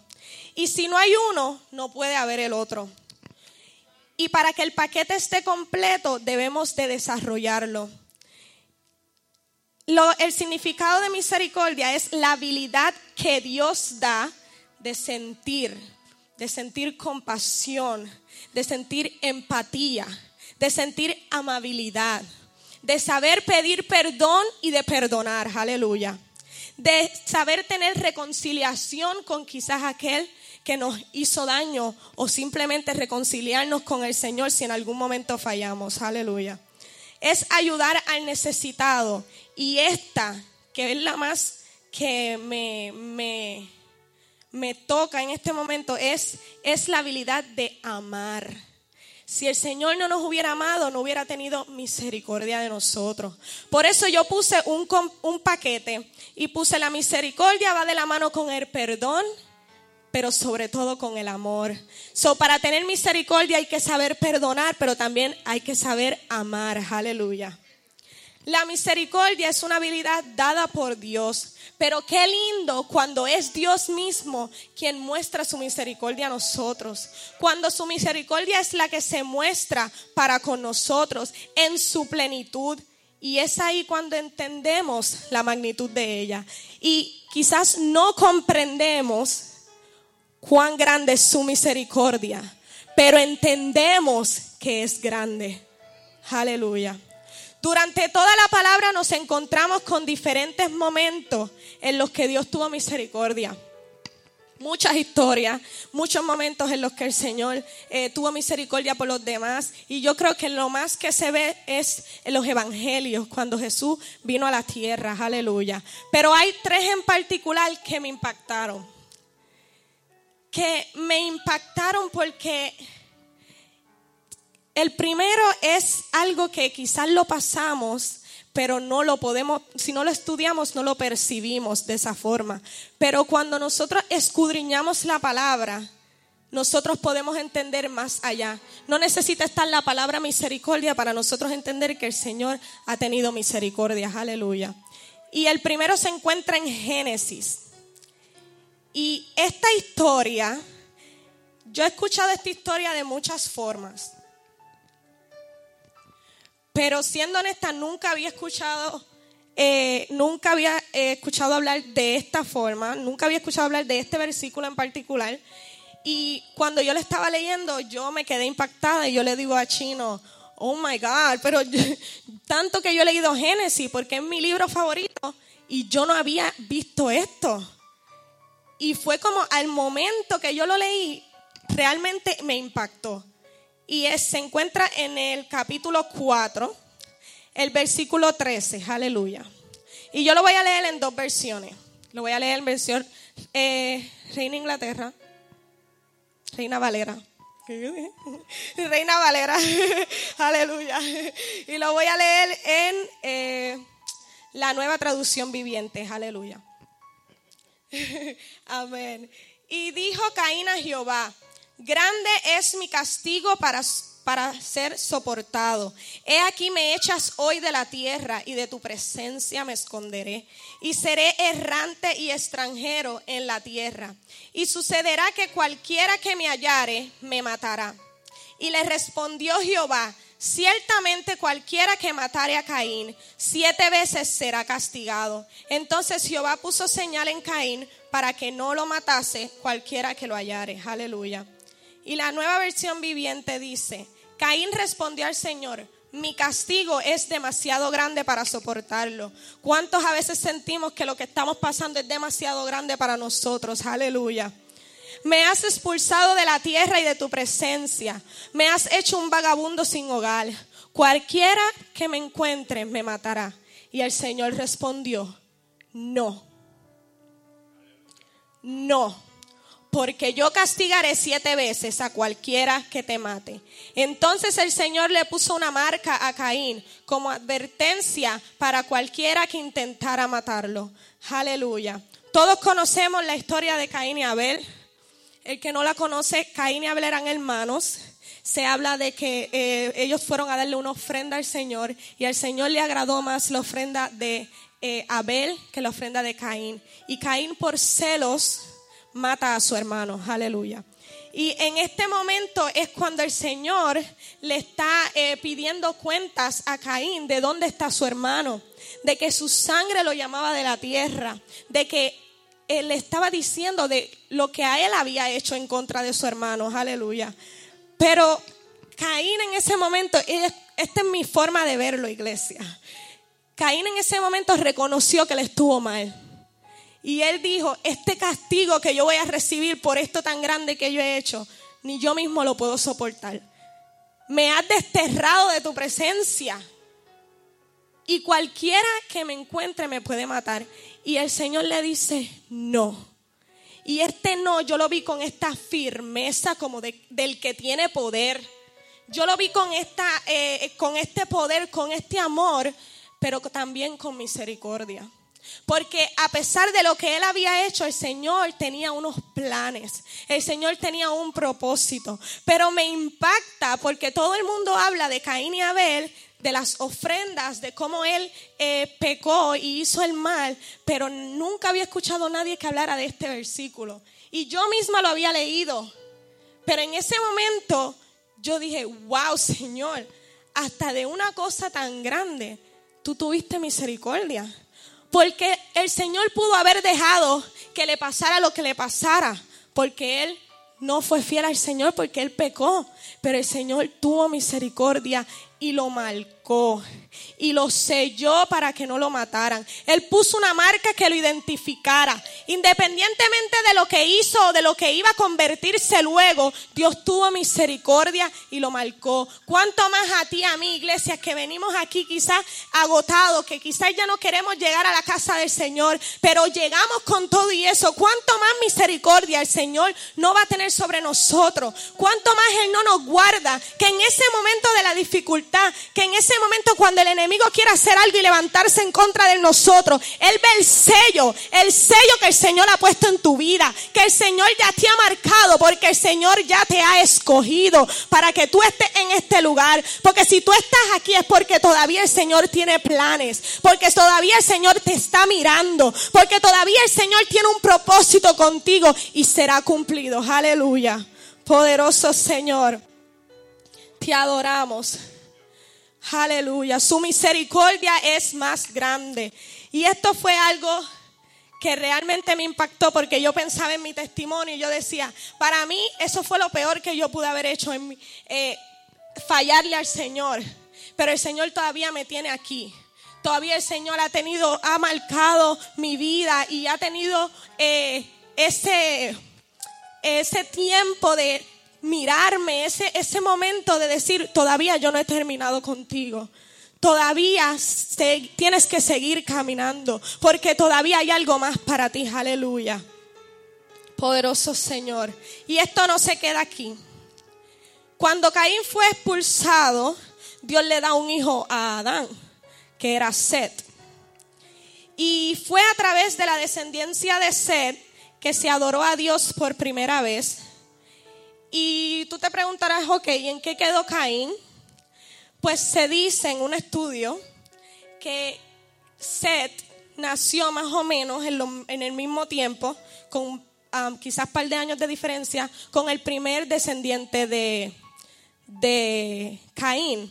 Y si no hay uno, no puede haber el otro. Y para que el paquete esté completo, debemos de desarrollarlo. el significado de misericordia es la habilidad que Dios da de sentir, de sentir compasión, de sentir empatía, de sentir amabilidad, de saber pedir perdón y de perdonar, aleluya, de saber tener reconciliación con quizás aquel que nos hizo daño o simplemente reconciliarnos con el Señor si en algún momento fallamos. Aleluya. Es ayudar al necesitado. Y esta, que es la más que me, me, me toca en este momento, es, es la habilidad de amar. Si el Señor no nos hubiera amado, no hubiera tenido misericordia de nosotros. Por eso yo puse un, un paquete y puse la misericordia va de la mano con el perdón pero sobre todo con el amor. So, para tener misericordia hay que saber perdonar, pero también hay que saber amar. Aleluya. La misericordia es una habilidad dada por Dios, pero qué lindo cuando es Dios mismo quien muestra su misericordia a nosotros. Cuando su misericordia es la que se muestra para con nosotros en su plenitud. Y es ahí cuando entendemos la magnitud de ella. Y quizás no comprendemos cuán grande es su misericordia, pero entendemos que es grande. Aleluya. Durante toda la palabra nos encontramos con diferentes momentos en los que Dios tuvo misericordia. Muchas historias, muchos momentos en los que el Señor eh, tuvo misericordia por los demás. Y yo creo que lo más que se ve es en los evangelios, cuando Jesús vino a la tierra. Aleluya. Pero hay tres en particular que me impactaron que me impactaron porque el primero es algo que quizás lo pasamos, pero no lo podemos, si no lo estudiamos, no lo percibimos de esa forma. Pero cuando nosotros escudriñamos la palabra, nosotros podemos entender más allá. No necesita estar la palabra misericordia para nosotros entender que el Señor ha tenido misericordia. Aleluya. Y el primero se encuentra en Génesis. Y esta historia, yo he escuchado esta historia de muchas formas. Pero siendo honesta, nunca había escuchado, eh, nunca había eh, escuchado hablar de esta forma, nunca había escuchado hablar de este versículo en particular. Y cuando yo le estaba leyendo, yo me quedé impactada y yo le digo a Chino, oh my God, pero [laughs] tanto que yo he leído Génesis porque es mi libro favorito y yo no había visto esto. Y fue como al momento que yo lo leí, realmente me impactó. Y se encuentra en el capítulo 4, el versículo 13, aleluya. Y yo lo voy a leer en dos versiones. Lo voy a leer en versión eh, Reina Inglaterra, Reina Valera. [laughs] Reina Valera, [laughs] aleluya. Y lo voy a leer en eh, la nueva traducción viviente, aleluya. [laughs] Amén. Y dijo Caín a Jehová, grande es mi castigo para, para ser soportado. He aquí me echas hoy de la tierra y de tu presencia me esconderé. Y seré errante y extranjero en la tierra. Y sucederá que cualquiera que me hallare me matará. Y le respondió Jehová, ciertamente cualquiera que matare a Caín, siete veces será castigado. Entonces Jehová puso señal en Caín para que no lo matase cualquiera que lo hallare. Aleluya. Y la nueva versión viviente dice, Caín respondió al Señor, mi castigo es demasiado grande para soportarlo. ¿Cuántos a veces sentimos que lo que estamos pasando es demasiado grande para nosotros? Aleluya. Me has expulsado de la tierra y de tu presencia. Me has hecho un vagabundo sin hogar. Cualquiera que me encuentre me matará. Y el Señor respondió, no, no, porque yo castigaré siete veces a cualquiera que te mate. Entonces el Señor le puso una marca a Caín como advertencia para cualquiera que intentara matarlo. Aleluya. Todos conocemos la historia de Caín y Abel. El que no la conoce, Caín y Abel eran hermanos. Se habla de que eh, ellos fueron a darle una ofrenda al Señor y al Señor le agradó más la ofrenda de eh, Abel que la ofrenda de Caín. Y Caín por celos mata a su hermano. Aleluya. Y en este momento es cuando el Señor le está eh, pidiendo cuentas a Caín de dónde está su hermano, de que su sangre lo llamaba de la tierra, de que él le estaba diciendo de lo que a él había hecho en contra de su hermano. Aleluya. Pero Caín en ese momento, esta es mi forma de verlo, iglesia. Caín en ese momento reconoció que le estuvo mal. Y él dijo, este castigo que yo voy a recibir por esto tan grande que yo he hecho, ni yo mismo lo puedo soportar. Me has desterrado de tu presencia. Y cualquiera que me encuentre me puede matar. Y el Señor le dice, no. Y este no, yo lo vi con esta firmeza como del que tiene poder. Yo lo vi con, esta, eh, con este poder, con este amor, pero también con misericordia. Porque a pesar de lo que él había hecho, el Señor tenía unos planes, el Señor tenía un propósito. Pero me impacta porque todo el mundo habla de Caín y Abel, de las ofrendas, de cómo él eh, pecó y hizo el mal, pero nunca había escuchado a nadie que hablara de este versículo. Y yo misma lo había leído. Pero en ese momento yo dije, wow, Señor, hasta de una cosa tan grande, tú tuviste misericordia. Porque el Señor pudo haber dejado que le pasara lo que le pasara, porque Él no fue fiel al Señor, porque Él pecó. Pero el Señor tuvo misericordia y lo marcó y lo selló para que no lo mataran. Él puso una marca que lo identificara. Independientemente de lo que hizo o de lo que iba a convertirse luego, Dios tuvo misericordia y lo marcó. ¿Cuánto más a ti, a mí, iglesia, que venimos aquí quizás agotados, que quizás ya no queremos llegar a la casa del Señor, pero llegamos con todo y eso? ¿Cuánto más misericordia el Señor no va a tener sobre nosotros? ¿Cuánto más Él no nos guarda? Que en ese momento de la dificultad, que en ese momento cuando el enemigo quiere hacer algo y levantarse en contra de nosotros, Él ve el sello, el sello que el Señor ha puesto en tu vida, que el Señor ya te ha marcado, porque el Señor ya te ha escogido para que tú estés en este lugar. Porque si tú estás aquí es porque todavía el Señor tiene planes, porque todavía el Señor te está mirando, porque todavía el Señor tiene un propósito contigo y será cumplido. Aleluya. Poderoso Señor, te adoramos. Aleluya. Su misericordia es más grande. Y esto fue algo que realmente me impactó porque yo pensaba en mi testimonio y yo decía, para mí eso fue lo peor que yo pude haber hecho, en eh, fallarle al Señor. Pero el Señor todavía me tiene aquí. Todavía el Señor ha tenido, ha marcado mi vida y ha tenido eh, ese, ese tiempo de mirarme, ese, ese momento de decir, todavía yo no he terminado contigo. todavía tienes que seguir caminando, porque todavía hay algo más para ti, aleluya. Poderoso Señor. Y esto no se queda aquí. Cuando Caín fue expulsado, Dios le da un hijo a Adán, que era Set. Y fue a través de la descendencia de Set que se adoró a Dios por primera vez. Y tú te preguntarás, ok, ¿y en qué quedó Caín? Pues se dice en un estudio que Set nació más o menos en, el mismo tiempo, con um, quizás un par de años de diferencia, con el primer descendiente de, de Caín.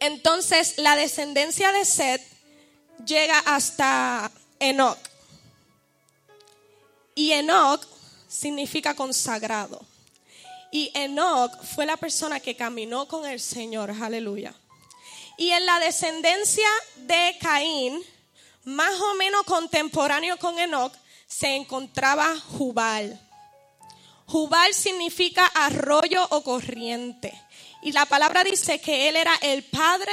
Entonces, la descendencia de Set llega hasta Enoch. Y Enoch significa consagrado. Y Enoch fue la persona que caminó con el Señor, aleluya. Y en la descendencia de Caín, más o menos contemporáneo con Enoch, se encontraba Jubal. Jubal significa arroyo o corriente. Y la palabra dice que él era el padre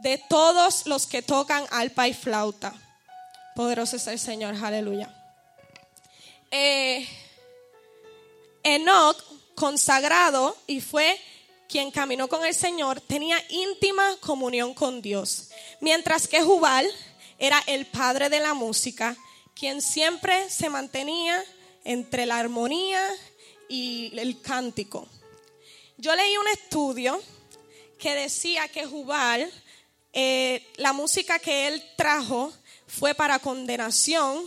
de todos los que tocan alpa y flauta. Poderoso es el Señor, aleluya. Eh, Enoch, consagrado y fue quien caminó con el Señor, tenía íntima comunión con Dios. Mientras que Jubal era el padre de la música, quien siempre se mantenía entre la armonía y el cántico. Yo leí un estudio que decía que Jubal, eh, la música que él trajo fue para condenación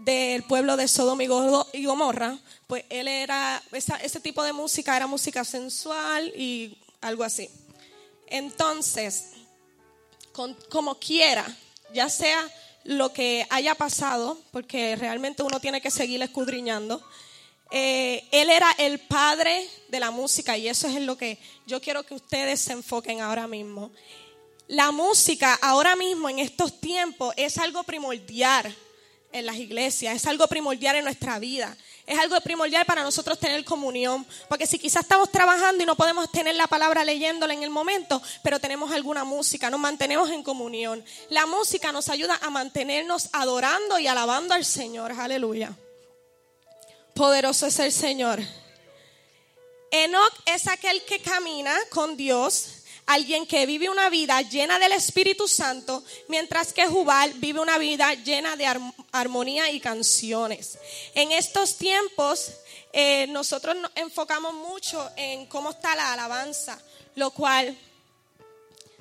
del pueblo de Sodoma y Go- y Gomorra, pues él era, ese tipo de música era música sensual y algo así. Entonces, como quiera, ya sea lo que haya pasado, porque realmente uno tiene que seguir escudriñando, eh, él era el padre de la música y eso es en lo que yo quiero que ustedes se enfoquen ahora mismo. La música ahora mismo en estos tiempos es algo primordial en las iglesias, es algo primordial en nuestra vida, es algo primordial para nosotros tener comunión, porque si quizás estamos trabajando y no podemos tener la palabra leyéndola en el momento, pero tenemos alguna música, nos mantenemos en comunión. La música nos ayuda a mantenernos adorando y alabando al Señor, aleluya. Poderoso es el Señor. Enoch es aquel que camina con Dios, alguien que vive una vida llena del Espíritu Santo, mientras que Jubal vive una vida llena de ar- armonía y canciones. En estos tiempos, eh, nosotros nos enfocamos mucho en cómo está la alabanza, lo cual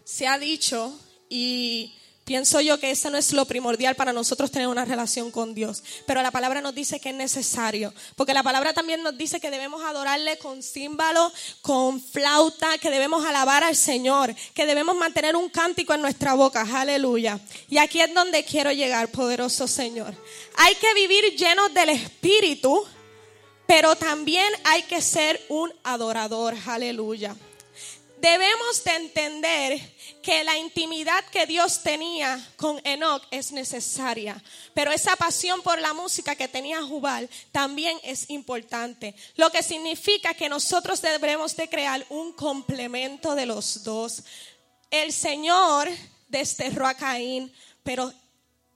se ha dicho y pienso yo que eso no es lo primordial para nosotros tener una relación con Dios, pero la palabra nos dice que es necesario, porque la palabra también nos dice que debemos adorarle con címbalo, con flauta, que debemos alabar al Señor, que debemos mantener un cántico en nuestra boca, aleluya. Y aquí es donde quiero llegar, poderoso Señor. Hay que vivir llenos del Espíritu, pero también hay que ser un adorador, aleluya debemos de entender que la intimidad que Dios tenía con Enoch es necesaria, pero esa pasión por la música que tenía Jubal también es importante, lo que significa que nosotros debemos de crear un complemento de los dos. El Señor desterró a Caín, pero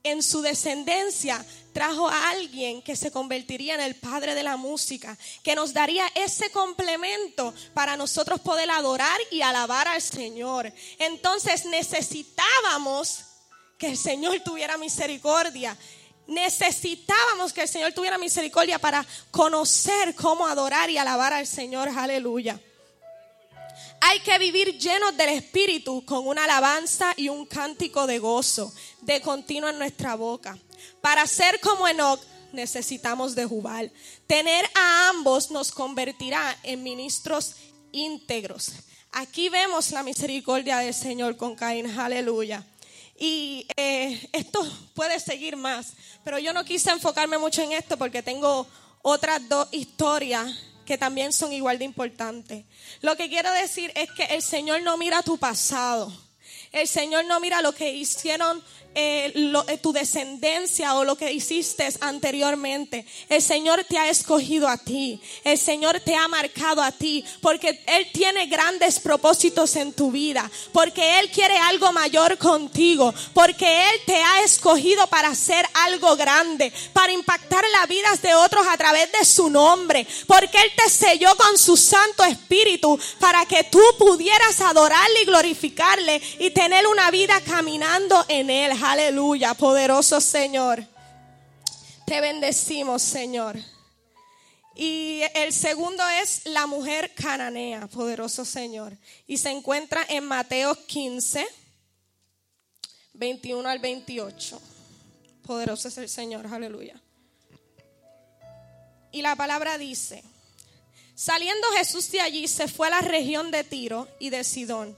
en su descendencia trajo a alguien que se convertiría en el padre de la música, que nos daría ese complemento para nosotros poder adorar y alabar al Señor. Entonces necesitábamos que el Señor tuviera misericordia. Necesitábamos que el Señor tuviera misericordia para conocer cómo adorar y alabar al Señor. Aleluya. Hay que vivir llenos del Espíritu con una alabanza y un cántico de gozo de continuo en nuestra boca. Para ser como Enoch necesitamos de Jubal. Tener a ambos nos convertirá en ministros íntegros. Aquí vemos la misericordia del Señor con Caín. Aleluya. Y eh, esto puede seguir más, pero yo no quise enfocarme mucho en esto porque tengo otras dos historias que también son igual de importantes. Lo que quiero decir es que el Señor no mira tu pasado. El Señor no mira lo que hicieron eh, eh, tu descendencia o lo que hiciste anteriormente. El Señor te ha escogido a ti. El Señor te ha marcado a ti. Porque Él tiene grandes propósitos en tu vida. Porque Él quiere algo mayor contigo. Porque Él te ha escogido para hacer algo grande. Para impactar las vidas de otros a través de su nombre. Porque Él te selló con su Santo Espíritu. Para que tú pudieras adorarle y glorificarle. Y tener una vida caminando en Él. Aleluya. Poderoso Señor. Te bendecimos, Señor. Y el segundo es la mujer cananea, poderoso Señor. Y se encuentra en Mateo 15, 21 al 28. Poderoso es el Señor, aleluya. Y la palabra dice, saliendo Jesús de allí, se fue a la región de Tiro y de Sidón.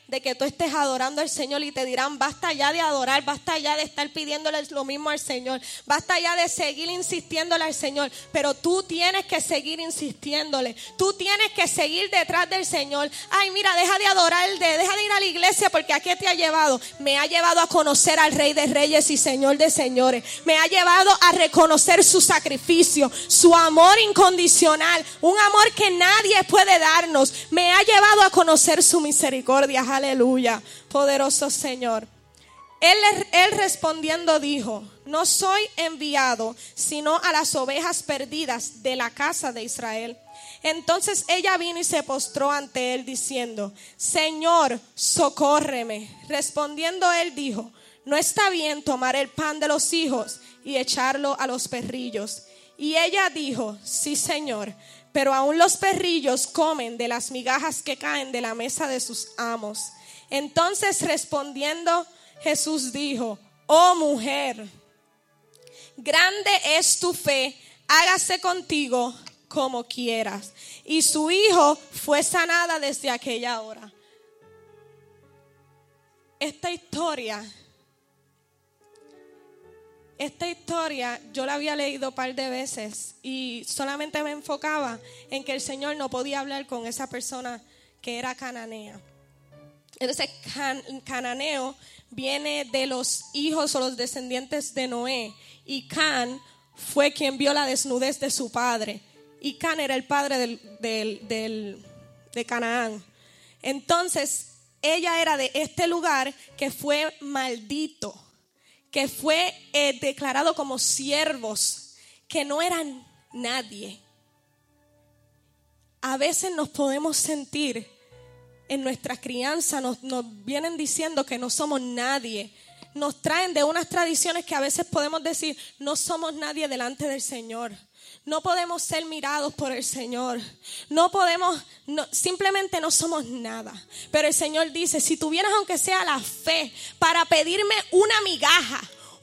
de que tú estés adorando al Señor y te dirán, basta ya de adorar, basta ya de estar pidiéndole lo mismo al Señor, basta ya de seguir insistiéndole al Señor, pero tú tienes que seguir insistiéndole, tú tienes que seguir detrás del Señor. Ay, mira, deja de adorar, de, deja de ir a la iglesia porque a qué te ha llevado? Me ha llevado a conocer al Rey de Reyes y Señor de Señores, me ha llevado a reconocer su sacrificio, su amor incondicional, un amor que nadie puede darnos, me ha llevado a conocer su misericordia. Aleluya, poderoso Señor. Él, respondiendo dijo, no soy enviado sino a las ovejas perdidas de la casa de Israel. Entonces ella vino y se postró ante él diciendo, Señor, socórreme. Respondiendo él dijo, no está bien tomar el pan de los hijos y echarlo a los perrillos. Y ella dijo, sí, Señor, pero aún los perrillos comen de las migajas que caen de la mesa de sus amos. Entonces respondiendo Jesús dijo, oh mujer, grande es tu fe, hágase contigo como quieras. Y su hijo fue sanada desde aquella hora. Esta historia, esta historia yo la había leído un par de veces y solamente me enfocaba en que el Señor no podía hablar con esa persona que era cananea. Entonces, can, cananeo viene de los hijos o los descendientes de Noé. Y Can fue quien vio la desnudez de su padre. Y Can era el padre del, del, de Canaán. Entonces, ella era de este lugar que fue maldito, que fue eh, declarado como siervos, que no eran nadie. A veces nos podemos sentir en nuestra crianza nos, nos, vienen diciendo que no somos nadie. Nos traen de unas tradiciones que a veces podemos decir, no somos nadie delante del Señor. No podemos ser mirados por el Señor. No podemos, no, simplemente no somos nada. Pero el Señor dice, si tuvieras aunque sea la fe para pedirme una migaja,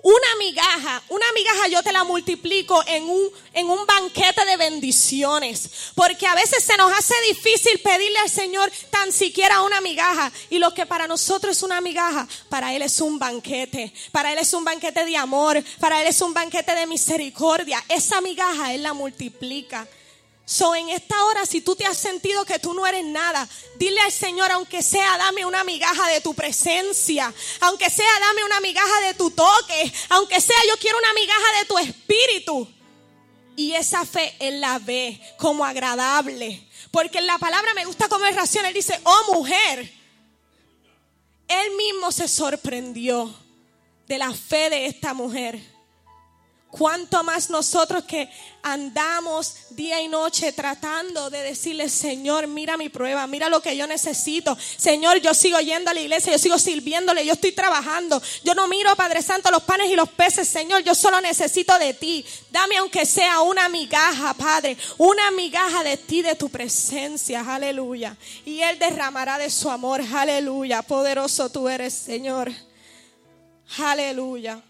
una migaja, una migaja yo te la multiplico en un, en un banquete de bendiciones. Porque a veces se nos hace difícil pedirle al Señor tan siquiera una migaja. Y lo que para nosotros es una migaja, para Él es un banquete. Para Él es un banquete de amor. Para Él es un banquete de misericordia. Esa migaja Él la multiplica. So, en esta hora, si tú te has sentido que tú no eres nada, dile al Señor, aunque sea, dame una migaja de tu presencia, aunque sea, dame una migaja de tu toque, aunque sea, yo quiero una migaja de tu espíritu. Y esa fe Él la ve como agradable. Porque en la palabra me gusta como es ración. Él dice, oh mujer. Él mismo se sorprendió de la fe de esta mujer. Cuánto más nosotros que andamos día y noche tratando de decirle, Señor, mira mi prueba, mira lo que yo necesito. Señor, yo sigo yendo a la iglesia, yo sigo sirviéndole, yo estoy trabajando. Yo no miro, Padre Santo, los panes y los peces, Señor, yo solo necesito de ti. Dame aunque sea una migaja, Padre, una migaja de ti, de tu presencia, aleluya. Y Él derramará de su amor, aleluya. Poderoso tú eres, Señor. Aleluya.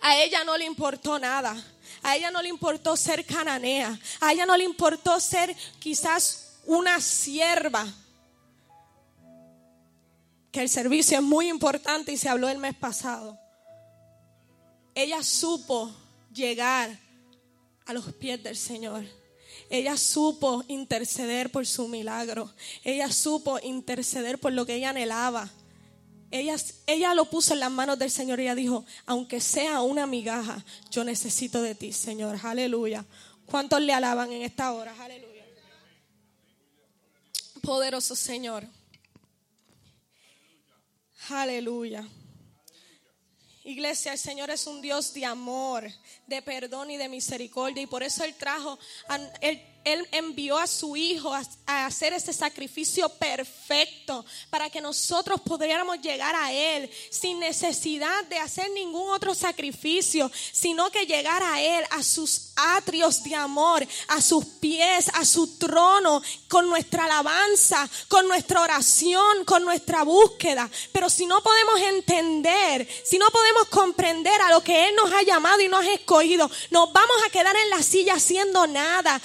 A ella no le importó nada. A ella no le importó ser cananea. A ella no le importó ser quizás una sierva. Que el servicio es muy importante y se habló el mes pasado. Ella supo llegar a los pies del Señor. Ella supo interceder por su milagro. Ella supo interceder por lo que ella anhelaba. Ella, ella lo puso en las manos del Señor y ella dijo, aunque sea una migaja, yo necesito de ti, Señor. Aleluya. ¿Cuántos le alaban en esta hora? Aleluya. Poderoso Señor. Aleluya. Iglesia, el Señor es un Dios de amor, de perdón y de misericordia. Y por eso Él trajo, él envió a su Hijo a, hacer ese sacrificio perfecto para que nosotros pudiéramos llegar a Él sin necesidad de hacer ningún otro sacrificio, sino que llegar a Él, a sus atrios de amor, a sus pies, a su trono, con nuestra alabanza, con nuestra oración, con nuestra búsqueda. Pero si no podemos entender, si no podemos comprender a lo que Él nos ha llamado y nos ha escogido, nos vamos a quedar en la silla haciendo nada.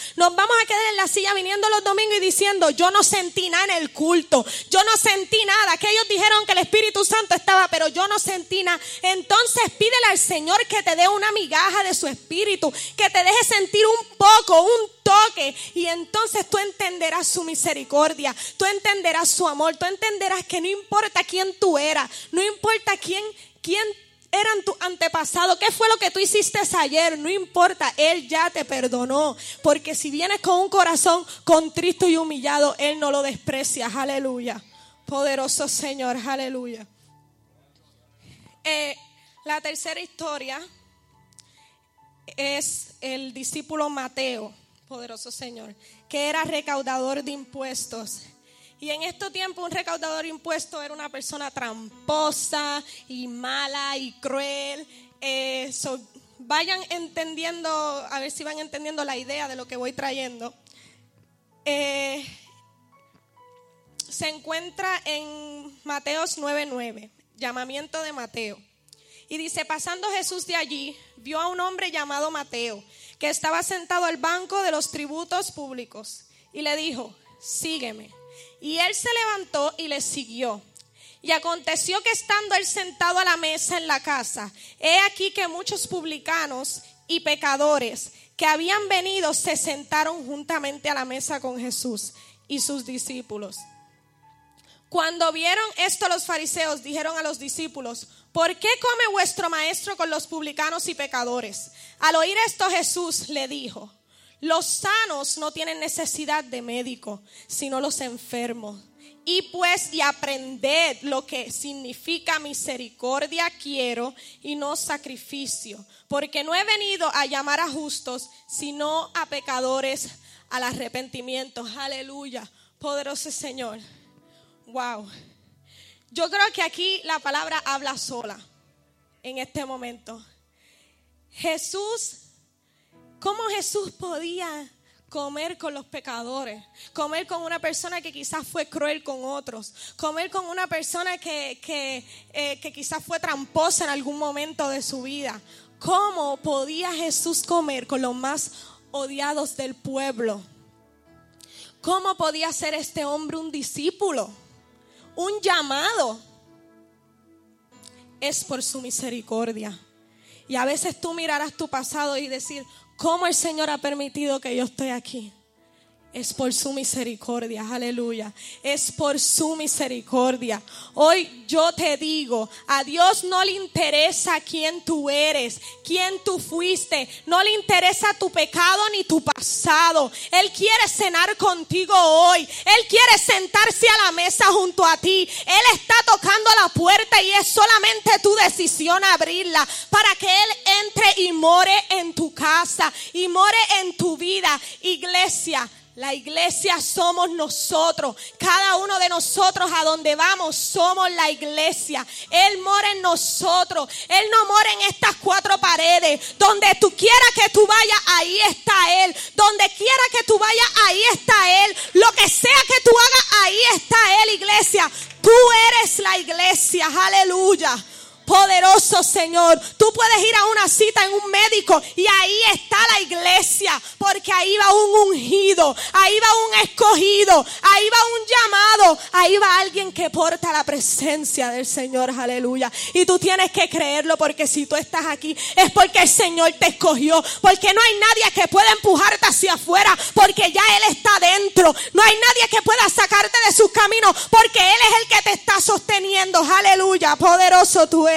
A quedar en la silla viniendo los domingos y diciendo, yo no sentí nada en el culto, yo no sentí nada, que ellos dijeron que el Espíritu Santo estaba, pero yo no sentí nada. Entonces pídele al Señor que te dé una migaja de su Espíritu, que te deje sentir un poco, un toque, y entonces tú entenderás su misericordia, tú entenderás su amor, tú entenderás que no importa quién tú eras, no importa quién, quién eran tu antepasado, qué fue lo que tú hiciste ayer, no importa, Él ya te perdonó, porque si vienes con un corazón contristo y humillado, Él no lo desprecia, aleluya. Poderoso Señor, aleluya. Eh, la tercera historia es el discípulo Mateo, poderoso Señor, que era recaudador de impuestos. Y en este tiempo un recaudador de impuestos era una persona tramposa y mala y cruel. Eh, so, vayan entendiendo, a ver si van entendiendo la idea de lo que voy trayendo. Eh, se encuentra en Mateos 9:9, llamamiento de Mateo. Y dice, pasando Jesús de allí, vio a un hombre llamado Mateo, que estaba sentado al banco de los tributos públicos, y le dijo, sígueme. Y él se levantó y le siguió. Y aconteció que estando él sentado a la mesa en la casa, he aquí que muchos publicanos y pecadores que habían venido se sentaron juntamente a la mesa con Jesús y sus discípulos. Cuando vieron esto los fariseos dijeron a los discípulos, ¿por qué come vuestro maestro con los publicanos y pecadores? Al oír esto Jesús le dijo, los sanos no tienen necesidad de médico, sino los enfermos. Y pues y aprended lo que significa misericordia quiero y no sacrificio, porque no he venido a llamar a justos, sino a pecadores al arrepentimiento. Aleluya, poderoso Señor. Wow. Yo creo que aquí la palabra habla sola en este momento. Jesús, ¿cómo Jesús podía comer con los pecadores, comer con una persona que quizás fue cruel con otros, comer con una persona que, que, eh, que quizás fue tramposa en algún momento de su vida? ¿Cómo podía Jesús comer con los más odiados del pueblo? ¿Cómo podía ser este hombre un discípulo? un llamado, es por su misericordia. Y a veces tú mirarás tu pasado y decir, ¿cómo el Señor ha permitido que yo esté aquí? Es por su misericordia, aleluya. Es por su misericordia. Hoy yo te digo, a Dios no le interesa quién tú eres, quién tú fuiste. No le interesa tu pecado ni tu pasado. Él quiere cenar contigo hoy. Él quiere sentarse a la mesa junto a ti. Él está tocando la puerta y es solamente tu decisión abrirla para que Él entre y more en tu casa y more en tu vida. Iglesia, la iglesia somos nosotros. Cada uno de nosotros a donde vamos somos la iglesia. Él mora en nosotros. Él no mora en estas cuatro paredes. Donde tú quieras que tú vayas, ahí está Él. Donde quiera que tú vayas, ahí está Él. Lo que sea que tú hagas, ahí está Él, iglesia. Tú eres la iglesia. Aleluya. Poderoso Señor. Tú puedes ir a una cita en un médico y ahí está la iglesia. Porque ahí va un ungido. Ahí va un escogido. Ahí va un llamado. Ahí va alguien que porta la presencia del Señor. Aleluya. Y tú tienes que creerlo porque si tú estás aquí es porque el Señor te escogió. Porque no hay nadie que pueda empujarte hacia afuera. Porque ya Él está dentro. No hay nadie que pueda sacarte de sus caminos. Porque Él es el que te está sosteniendo. Aleluya. Poderoso tú eres.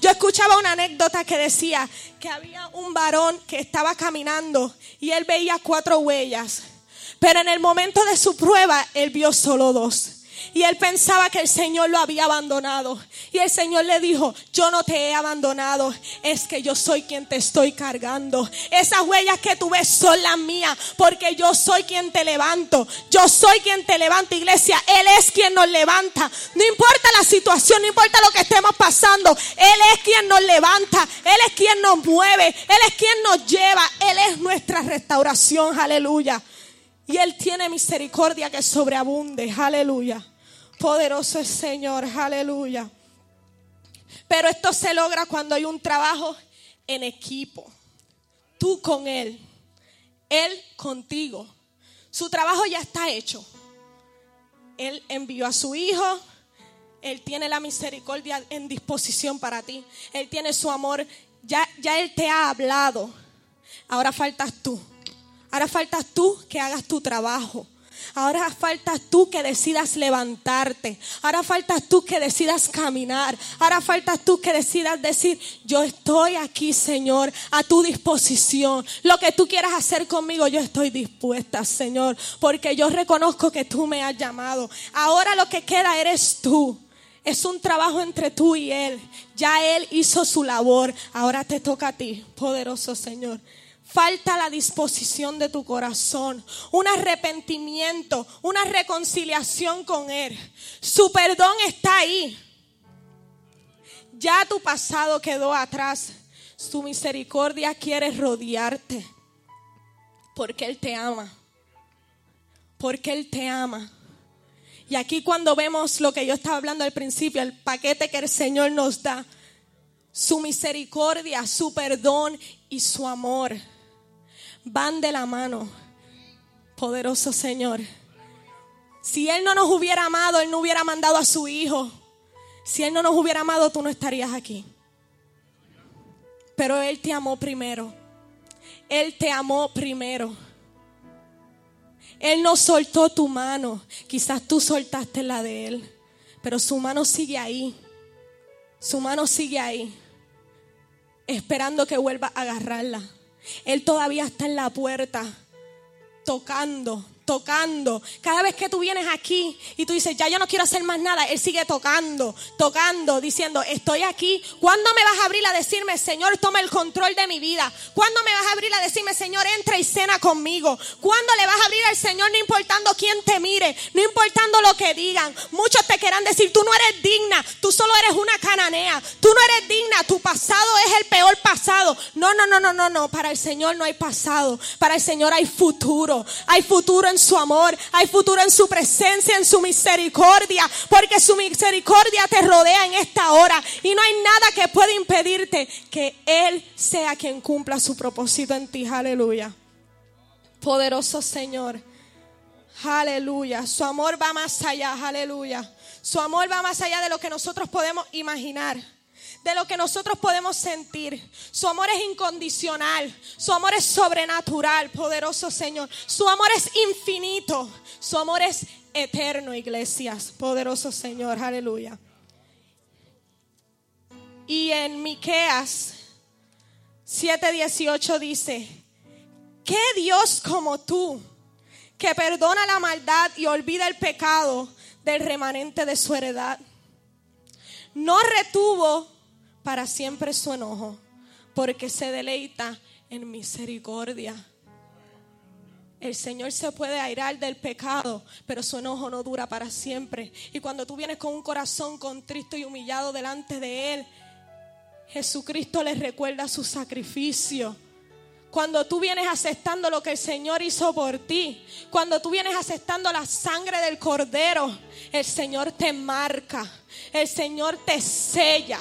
Yo escuchaba una anécdota que decía que había un varón que estaba caminando y él veía cuatro huellas. Pero en el momento de su prueba, él vio solo dos. Y él pensaba que el Señor lo había abandonado. Y el Señor le dijo, yo no te he abandonado, es que yo soy quien te estoy cargando. Esas huellas que tú ves son las mías, porque yo soy quien te levanto. Yo soy quien te levanta, iglesia. Él es quien nos levanta. No importa la situación, no importa lo que estemos pasando. Él es quien nos levanta. Él es quien nos mueve. Él es quien nos lleva. Él es nuestra restauración. Aleluya. Y Él tiene misericordia que sobreabunde. Aleluya. Poderoso es Señor. Aleluya. Pero esto se logra cuando hay un trabajo en equipo. Tú con Él. Él contigo. Su trabajo ya está hecho. Él envió a su Hijo. Él tiene la misericordia en disposición para ti. Él tiene su amor. Ya, ya Él te ha hablado. Ahora faltas tú. Ahora faltas tú que hagas tu trabajo. Ahora faltas tú que decidas levantarte. Ahora faltas tú que decidas caminar. Ahora faltas tú que decidas decir, yo estoy aquí, Señor, a tu disposición. Lo que tú quieras hacer conmigo, yo estoy dispuesta, Señor, porque yo reconozco que tú me has llamado. Ahora lo que queda eres tú. Es un trabajo entre tú y Él. Ya Él hizo su labor. Ahora te toca a ti, poderoso Señor. Falta la disposición de tu corazón, un arrepentimiento, una reconciliación con Él. Su perdón está ahí. Ya tu pasado quedó atrás. Su misericordia quiere rodearte. Porque Él te ama. Porque Él te ama. Y aquí cuando vemos lo que yo estaba hablando al principio, el paquete que el Señor nos da, su misericordia, su perdón y su amor van de la mano. Poderoso Señor. Si Él no nos hubiera amado, Él no hubiera mandado a su Hijo. Si Él no nos hubiera amado, tú no estarías aquí. Pero Él te amó primero. Él te amó primero. Él no soltó tu mano. Quizás tú soltaste la de Él. Pero su mano sigue ahí. Su mano sigue ahí. Esperando que vuelva a agarrarla. Él todavía está en la puerta, tocando, tocando. Cada vez que tú vienes aquí y tú dices, ya yo no quiero hacer más nada, Él sigue tocando, tocando, diciendo, estoy aquí. ¿Cuándo me vas a abrir a decirme, Señor, toma el control de mi vida? ¿Cuándo me vas a abrir a decirme, Señor, entra y cena conmigo? ¿Cuándo le vas a abrir al Señor no importando quién te mire, no importando lo que digan? Muchos te querrán decir, tú no eres digna, tú solo eres una cananea, tú no eres digna, tu pasado es el peor pasado. No, no, no, no, no, no, para el Señor no hay pasado, para el Señor hay futuro, hay futuro en su amor, hay futuro en su presencia, en su misericordia, porque su misericordia te rodea en esta hora y no hay nada que pueda impedirte que Él sea quien cumpla su propósito en ti. Aleluya. Poderoso Señor. Aleluya. Su amor va más allá. Aleluya. Su amor va más allá de lo que nosotros podemos imaginar de lo que nosotros podemos sentir. Su amor es incondicional, su amor es sobrenatural, poderoso Señor. Su amor es infinito, su amor es eterno, iglesias, poderoso Señor, aleluya. Y en Miqueas 7:18 dice, ¿qué Dios como tú que perdona la maldad y olvida el pecado del remanente de su heredad? No retuvo para siempre su enojo, porque se deleita en misericordia. El Señor se puede airar del pecado, pero su enojo no dura para siempre. Y cuando tú vienes con un corazón contristo y humillado delante de Él, Jesucristo les recuerda su sacrificio. Cuando tú vienes aceptando lo que el Señor hizo por ti, cuando tú vienes aceptando la sangre del cordero, el Señor te marca, el Señor te sella,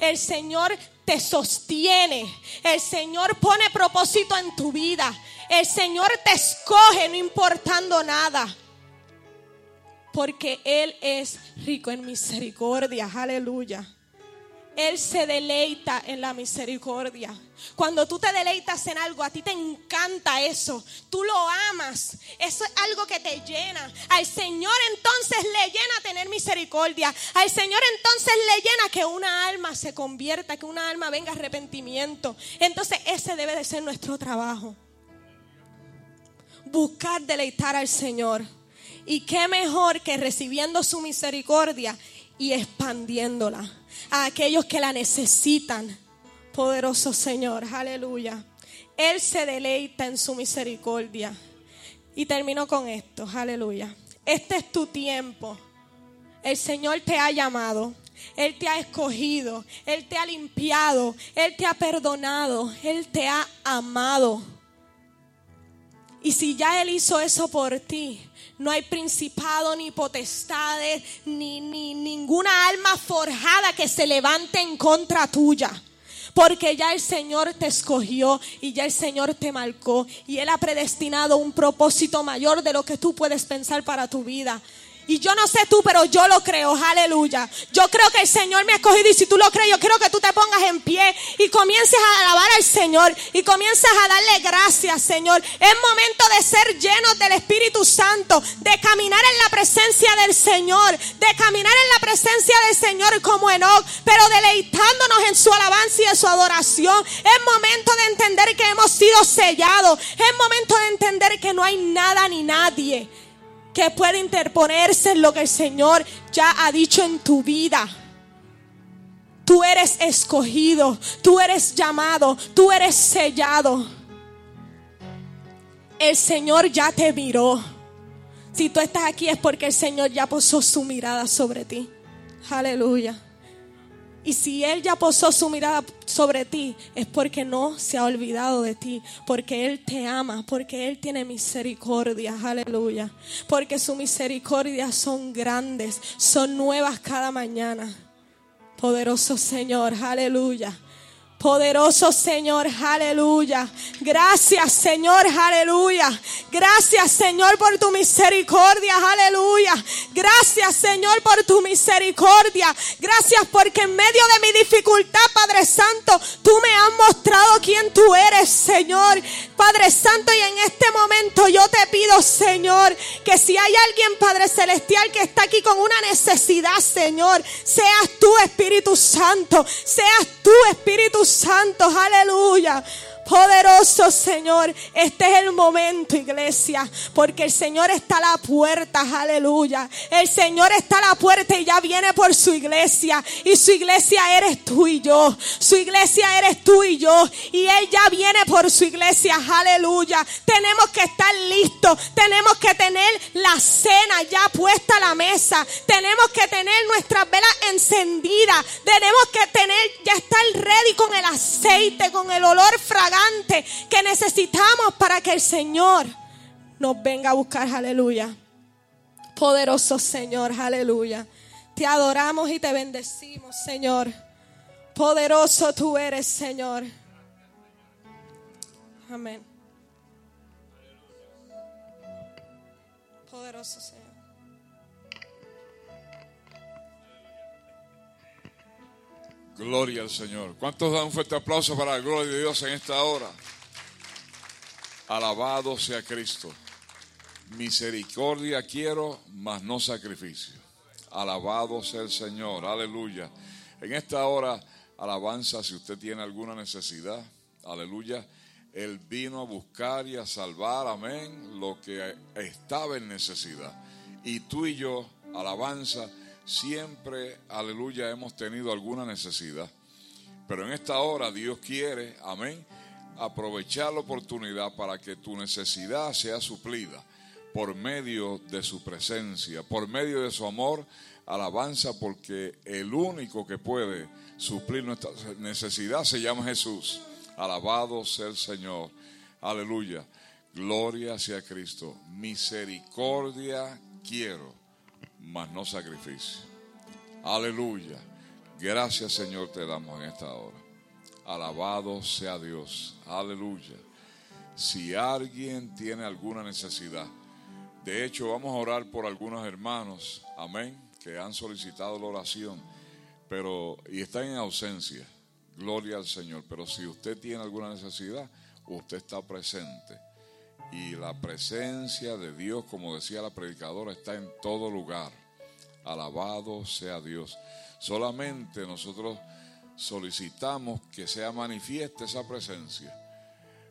el Señor te sostiene, el Señor pone propósito en tu vida, el Señor te escoge no importando nada. Porque Él es rico en misericordia, aleluya. Él se deleita en la misericordia. Cuando tú te deleitas en algo, a ti te encanta eso. Tú lo amas. Eso es algo que te llena. Al Señor entonces le llena tener misericordia. Al Señor entonces le llena que una alma se convierta, que una alma venga arrepentimiento. Entonces ese debe de ser nuestro trabajo. Buscar deleitar al Señor. Y qué mejor que recibiendo su misericordia y expandiéndola a aquellos que la necesitan. Poderoso Señor, aleluya. Él se deleita en su misericordia. Y termino con esto, aleluya. Este es tu tiempo. El Señor te ha llamado. Él te ha escogido. Él te ha limpiado. Él te ha perdonado. Él te ha amado. Y si ya Él hizo eso por ti, no hay principado, ni potestades, ni, ni ninguna alma forjada que se levante en contra tuya. Porque ya el Señor te escogió y ya el Señor te marcó. Y Él ha predestinado un propósito mayor de lo que tú puedes pensar para tu vida. Y yo no sé tú, pero yo lo creo, aleluya. Yo creo que el Señor me ha escogido y si tú lo crees, yo quiero que tú te pongas en pie y comiences a alabar al Señor y comiences a darle gracias, Señor. Es momento de ser llenos del Espíritu Santo, de caminar en la presencia del Señor, de caminar en la presencia del Señor como Enoch, pero deleitándonos en su alabanza y en su adoración. Es momento de entender que hemos sido sellados. Es momento de entender que no hay nada ni nadie que puede interponerse en lo que el Señor ya ha dicho en tu vida. Tú eres escogido, tú eres llamado, tú eres sellado. El Señor ya te miró. Si tú estás aquí es porque el Señor ya posó su mirada sobre ti. Aleluya. Y si Él ya posó su mirada sobre ti, es porque no se ha olvidado de ti, porque Él te ama, porque Él tiene misericordia, aleluya. Porque sus misericordias son grandes, son nuevas cada mañana. Poderoso Señor, aleluya. Poderoso Señor, aleluya. Gracias Señor, aleluya. Gracias Señor por tu misericordia, aleluya. Gracias Señor por tu misericordia. Gracias porque en medio de mi dificultad, Padre Santo, tú me has mostrado quién tú eres, Señor. Padre Santo, y en este momento yo te pido, Señor, que si hay alguien, Padre Celestial, que está aquí con una necesidad, Señor, seas tú, Espíritu Santo, seas tú, Espíritu Santo, aleluya. Poderoso Señor, este es el momento, iglesia, porque el Señor está a la puerta, aleluya. El Señor está a la puerta y ya viene por su iglesia. Y su iglesia eres tú y yo. Su iglesia eres tú y yo. Y Él ya viene por su iglesia, aleluya. Tenemos que estar listos. Tenemos que tener la cena ya puesta a la mesa. Tenemos que tener nuestras velas encendidas. Tenemos que tener, ya estar ready con el aceite, con el olor fragante que necesitamos para que el Señor nos venga a buscar, aleluya. Poderoso Señor, aleluya. Te adoramos y te bendecimos, Señor. Poderoso tú eres, Señor. Amén. Poderoso Señor. Gloria al Señor. ¿Cuántos dan un fuerte aplauso para la gloria de Dios en esta hora? Alabado sea Cristo. Misericordia quiero, mas no sacrificio. Alabado sea el Señor. Aleluya. En esta hora, alabanza, si usted tiene alguna necesidad. Aleluya. Él vino a buscar y a salvar, amén, lo que estaba en necesidad. Y tú y yo, alabanza, siempre, aleluya, hemos tenido alguna necesidad. Pero en esta hora Dios quiere, amén, aprovechar la oportunidad para que tu necesidad sea suplida por medio de su presencia, por medio de su amor, alabanza, porque el único que puede suplir nuestra necesidad se llama Jesús. Alabado sea el Señor. Aleluya. Gloria sea Cristo. Misericordia quiero, mas no sacrificio. Aleluya. Gracias Señor te damos en esta hora. Alabado sea Dios. Aleluya. Si alguien tiene alguna necesidad, de hecho vamos a orar por algunos hermanos, amén, que han solicitado la oración, pero y están en ausencia. Gloria al Señor. Pero si usted tiene alguna necesidad, usted está presente. Y la presencia de Dios, como decía la predicadora, está en todo lugar. Alabado sea Dios. Solamente nosotros solicitamos que sea manifiesta esa presencia.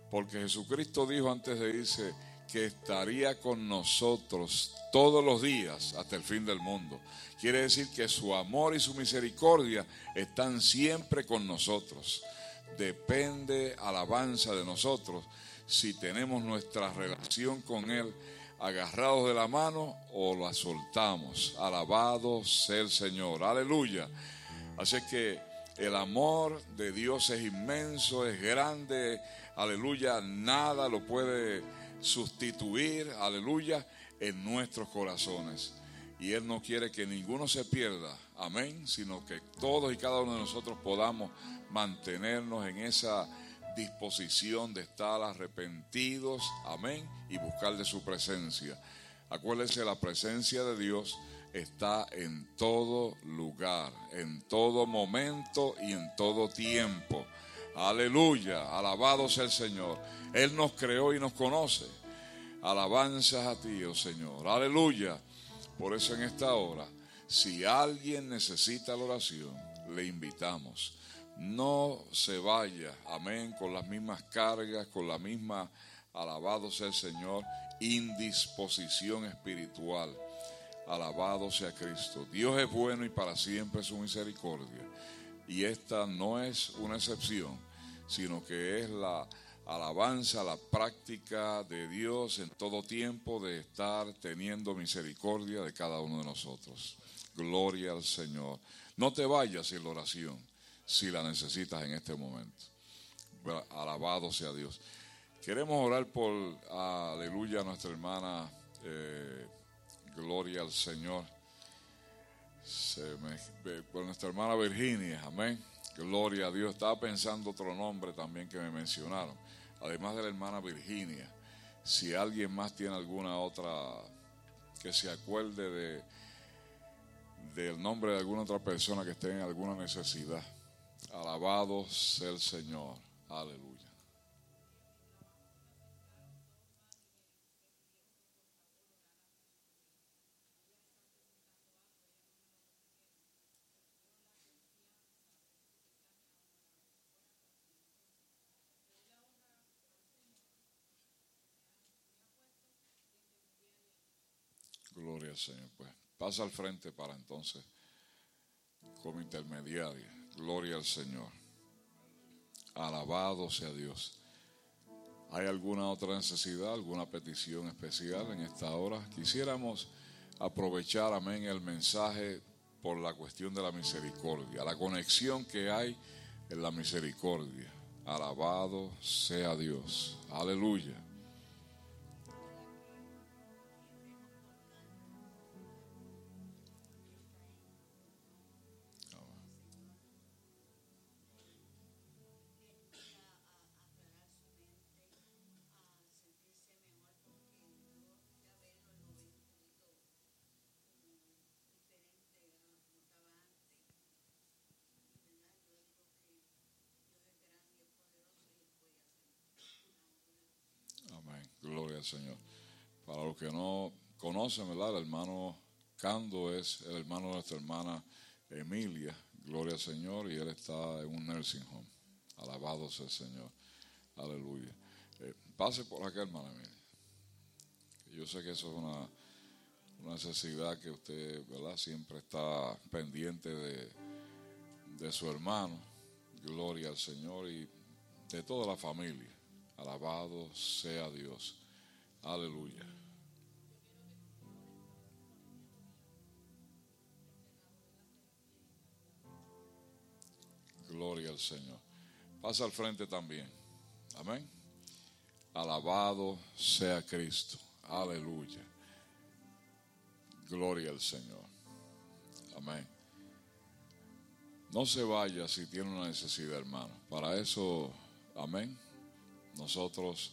Porque Jesucristo dijo antes de irse que estaría con nosotros todos los días hasta el fin del mundo. Quiere decir que su amor y su misericordia están siempre con nosotros. Depende alabanza de nosotros si tenemos nuestra relación con Él agarrados de la mano o la soltamos. Alabado sea el Señor. Aleluya. Así que el amor de Dios es inmenso, es grande. Aleluya. Nada lo puede sustituir. Aleluya. En nuestros corazones. Y Él no quiere que ninguno se pierda. Amén. Sino que todos y cada uno de nosotros podamos mantenernos en esa disposición de estar arrepentidos, amén, y buscar de su presencia. Acuérdense, la presencia de Dios está en todo lugar, en todo momento y en todo tiempo. Aleluya, alabado sea el Señor. Él nos creó y nos conoce. Alabanzas a ti, oh Señor. Aleluya. Por eso en esta hora, si alguien necesita la oración, le invitamos no se vaya, amén, con las mismas cargas, con la misma, alabado sea el Señor, indisposición espiritual. Alabado sea Cristo. Dios es bueno y para siempre su misericordia. Y esta no es una excepción, sino que es la alabanza, la práctica de Dios en todo tiempo de estar teniendo misericordia de cada uno de nosotros. Gloria al Señor. No te vayas sin la oración si la necesitas en este momento. Alabado sea Dios. Queremos orar por, aleluya, nuestra hermana, eh, gloria al Señor, por nuestra hermana Virginia, amén. Gloria a Dios. Estaba pensando otro nombre también que me mencionaron, además de la hermana Virginia. Si alguien más tiene alguna otra que se acuerde de del nombre de alguna otra persona que esté en alguna necesidad. Alabado sea el Señor. Aleluya. Gloria al Señor. Pues pasa al frente para entonces como intermediaria. Gloria al Señor. Alabado sea Dios. ¿Hay alguna otra necesidad, alguna petición especial en esta hora? Quisiéramos aprovechar, amén, el mensaje por la cuestión de la misericordia, la conexión que hay en la misericordia. Alabado sea Dios. Aleluya. Señor. Para los que no conocen, ¿verdad? El hermano Cando es el hermano de nuestra hermana Emilia, gloria al Señor, y él está en un nursing home. Alabado sea el Señor. Aleluya. Eh, pase por acá, hermana Emilia. Yo sé que eso es una, necesidad que usted, ¿verdad? Siempre está pendiente de, de su hermano. Gloria al Señor y de toda la familia. Alabado sea Dios. Aleluya. Gloria al Señor. Pasa al frente también. Amén. Alabado sea Cristo. Aleluya. Gloria al Señor. Amén. No se vaya si tiene una necesidad, hermano. Para eso, amén. Nosotros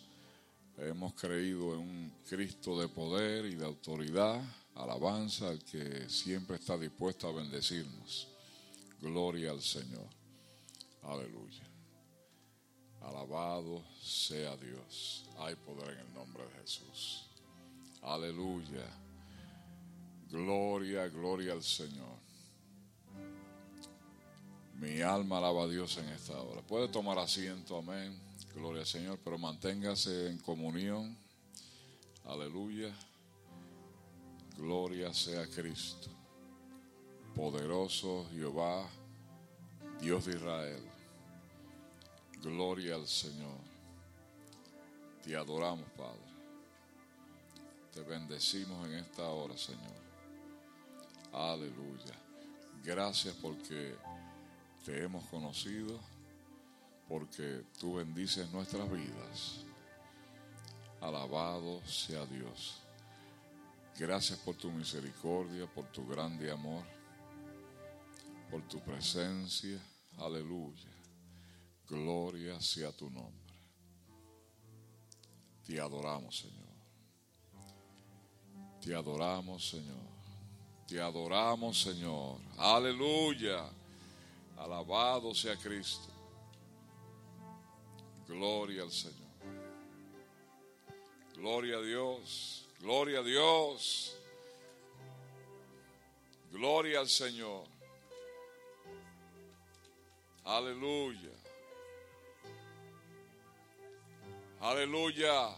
hemos creído en un Cristo de poder y de autoridad, alabanza, al que siempre está dispuesto a bendecirnos. Gloria al Señor. Aleluya. Alabado sea Dios. Hay poder en el nombre de Jesús. Aleluya. Gloria, gloria al Señor. Mi alma alaba a Dios en esta hora. Puede tomar asiento, amén. Gloria al Señor, pero manténgase en comunión. Aleluya. Gloria sea Cristo. Poderoso Jehová, Dios de Israel. Gloria al Señor. Te adoramos, Padre. Te bendecimos en esta hora, Señor. Aleluya. Gracias porque te hemos conocido, porque tú bendices nuestras vidas. Alabado sea Dios. Gracias por tu misericordia, por tu grande amor, por tu presencia. Aleluya. Gloria sea tu nombre. Te adoramos, Señor. Te adoramos, Señor. Te adoramos, Señor. Aleluya. Alabado sea Cristo. Gloria al Señor. Gloria a Dios. Gloria a Dios. Gloria al Señor. Aleluya. Aleluya.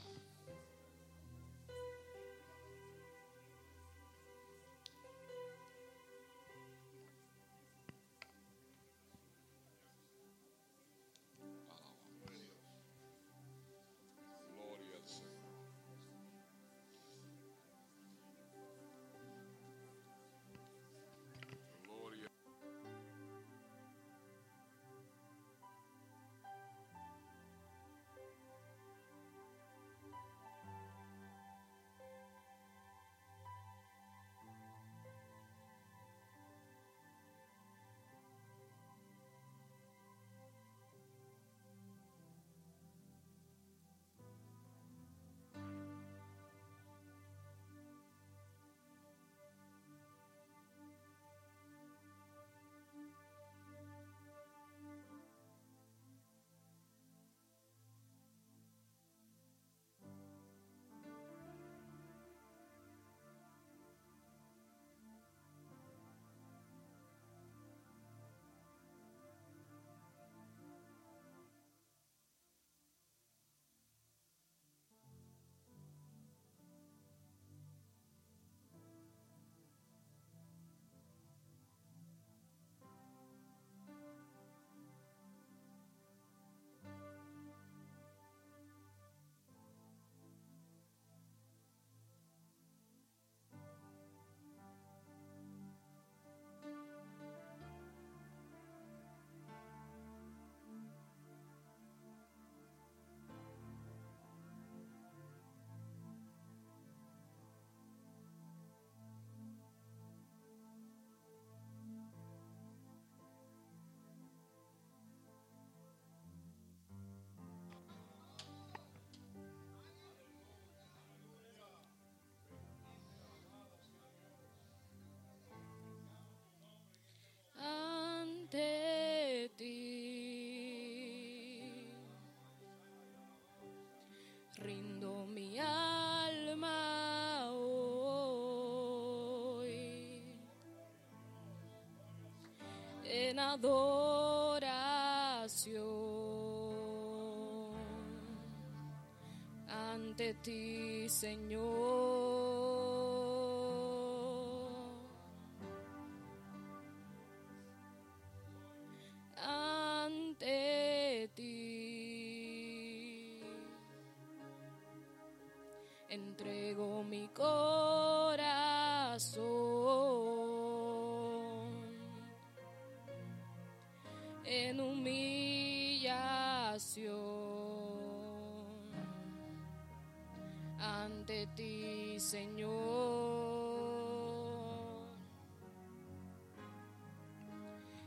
Adoración ante ti, Señor. ante ti, Señor.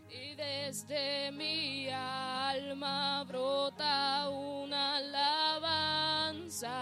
Y desde mi alma brota una alabanza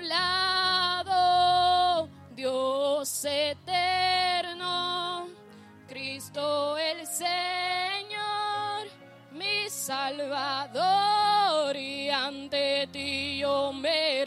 lado, Dios eterno, Cristo el Señor, mi Salvador, y ante ti yo me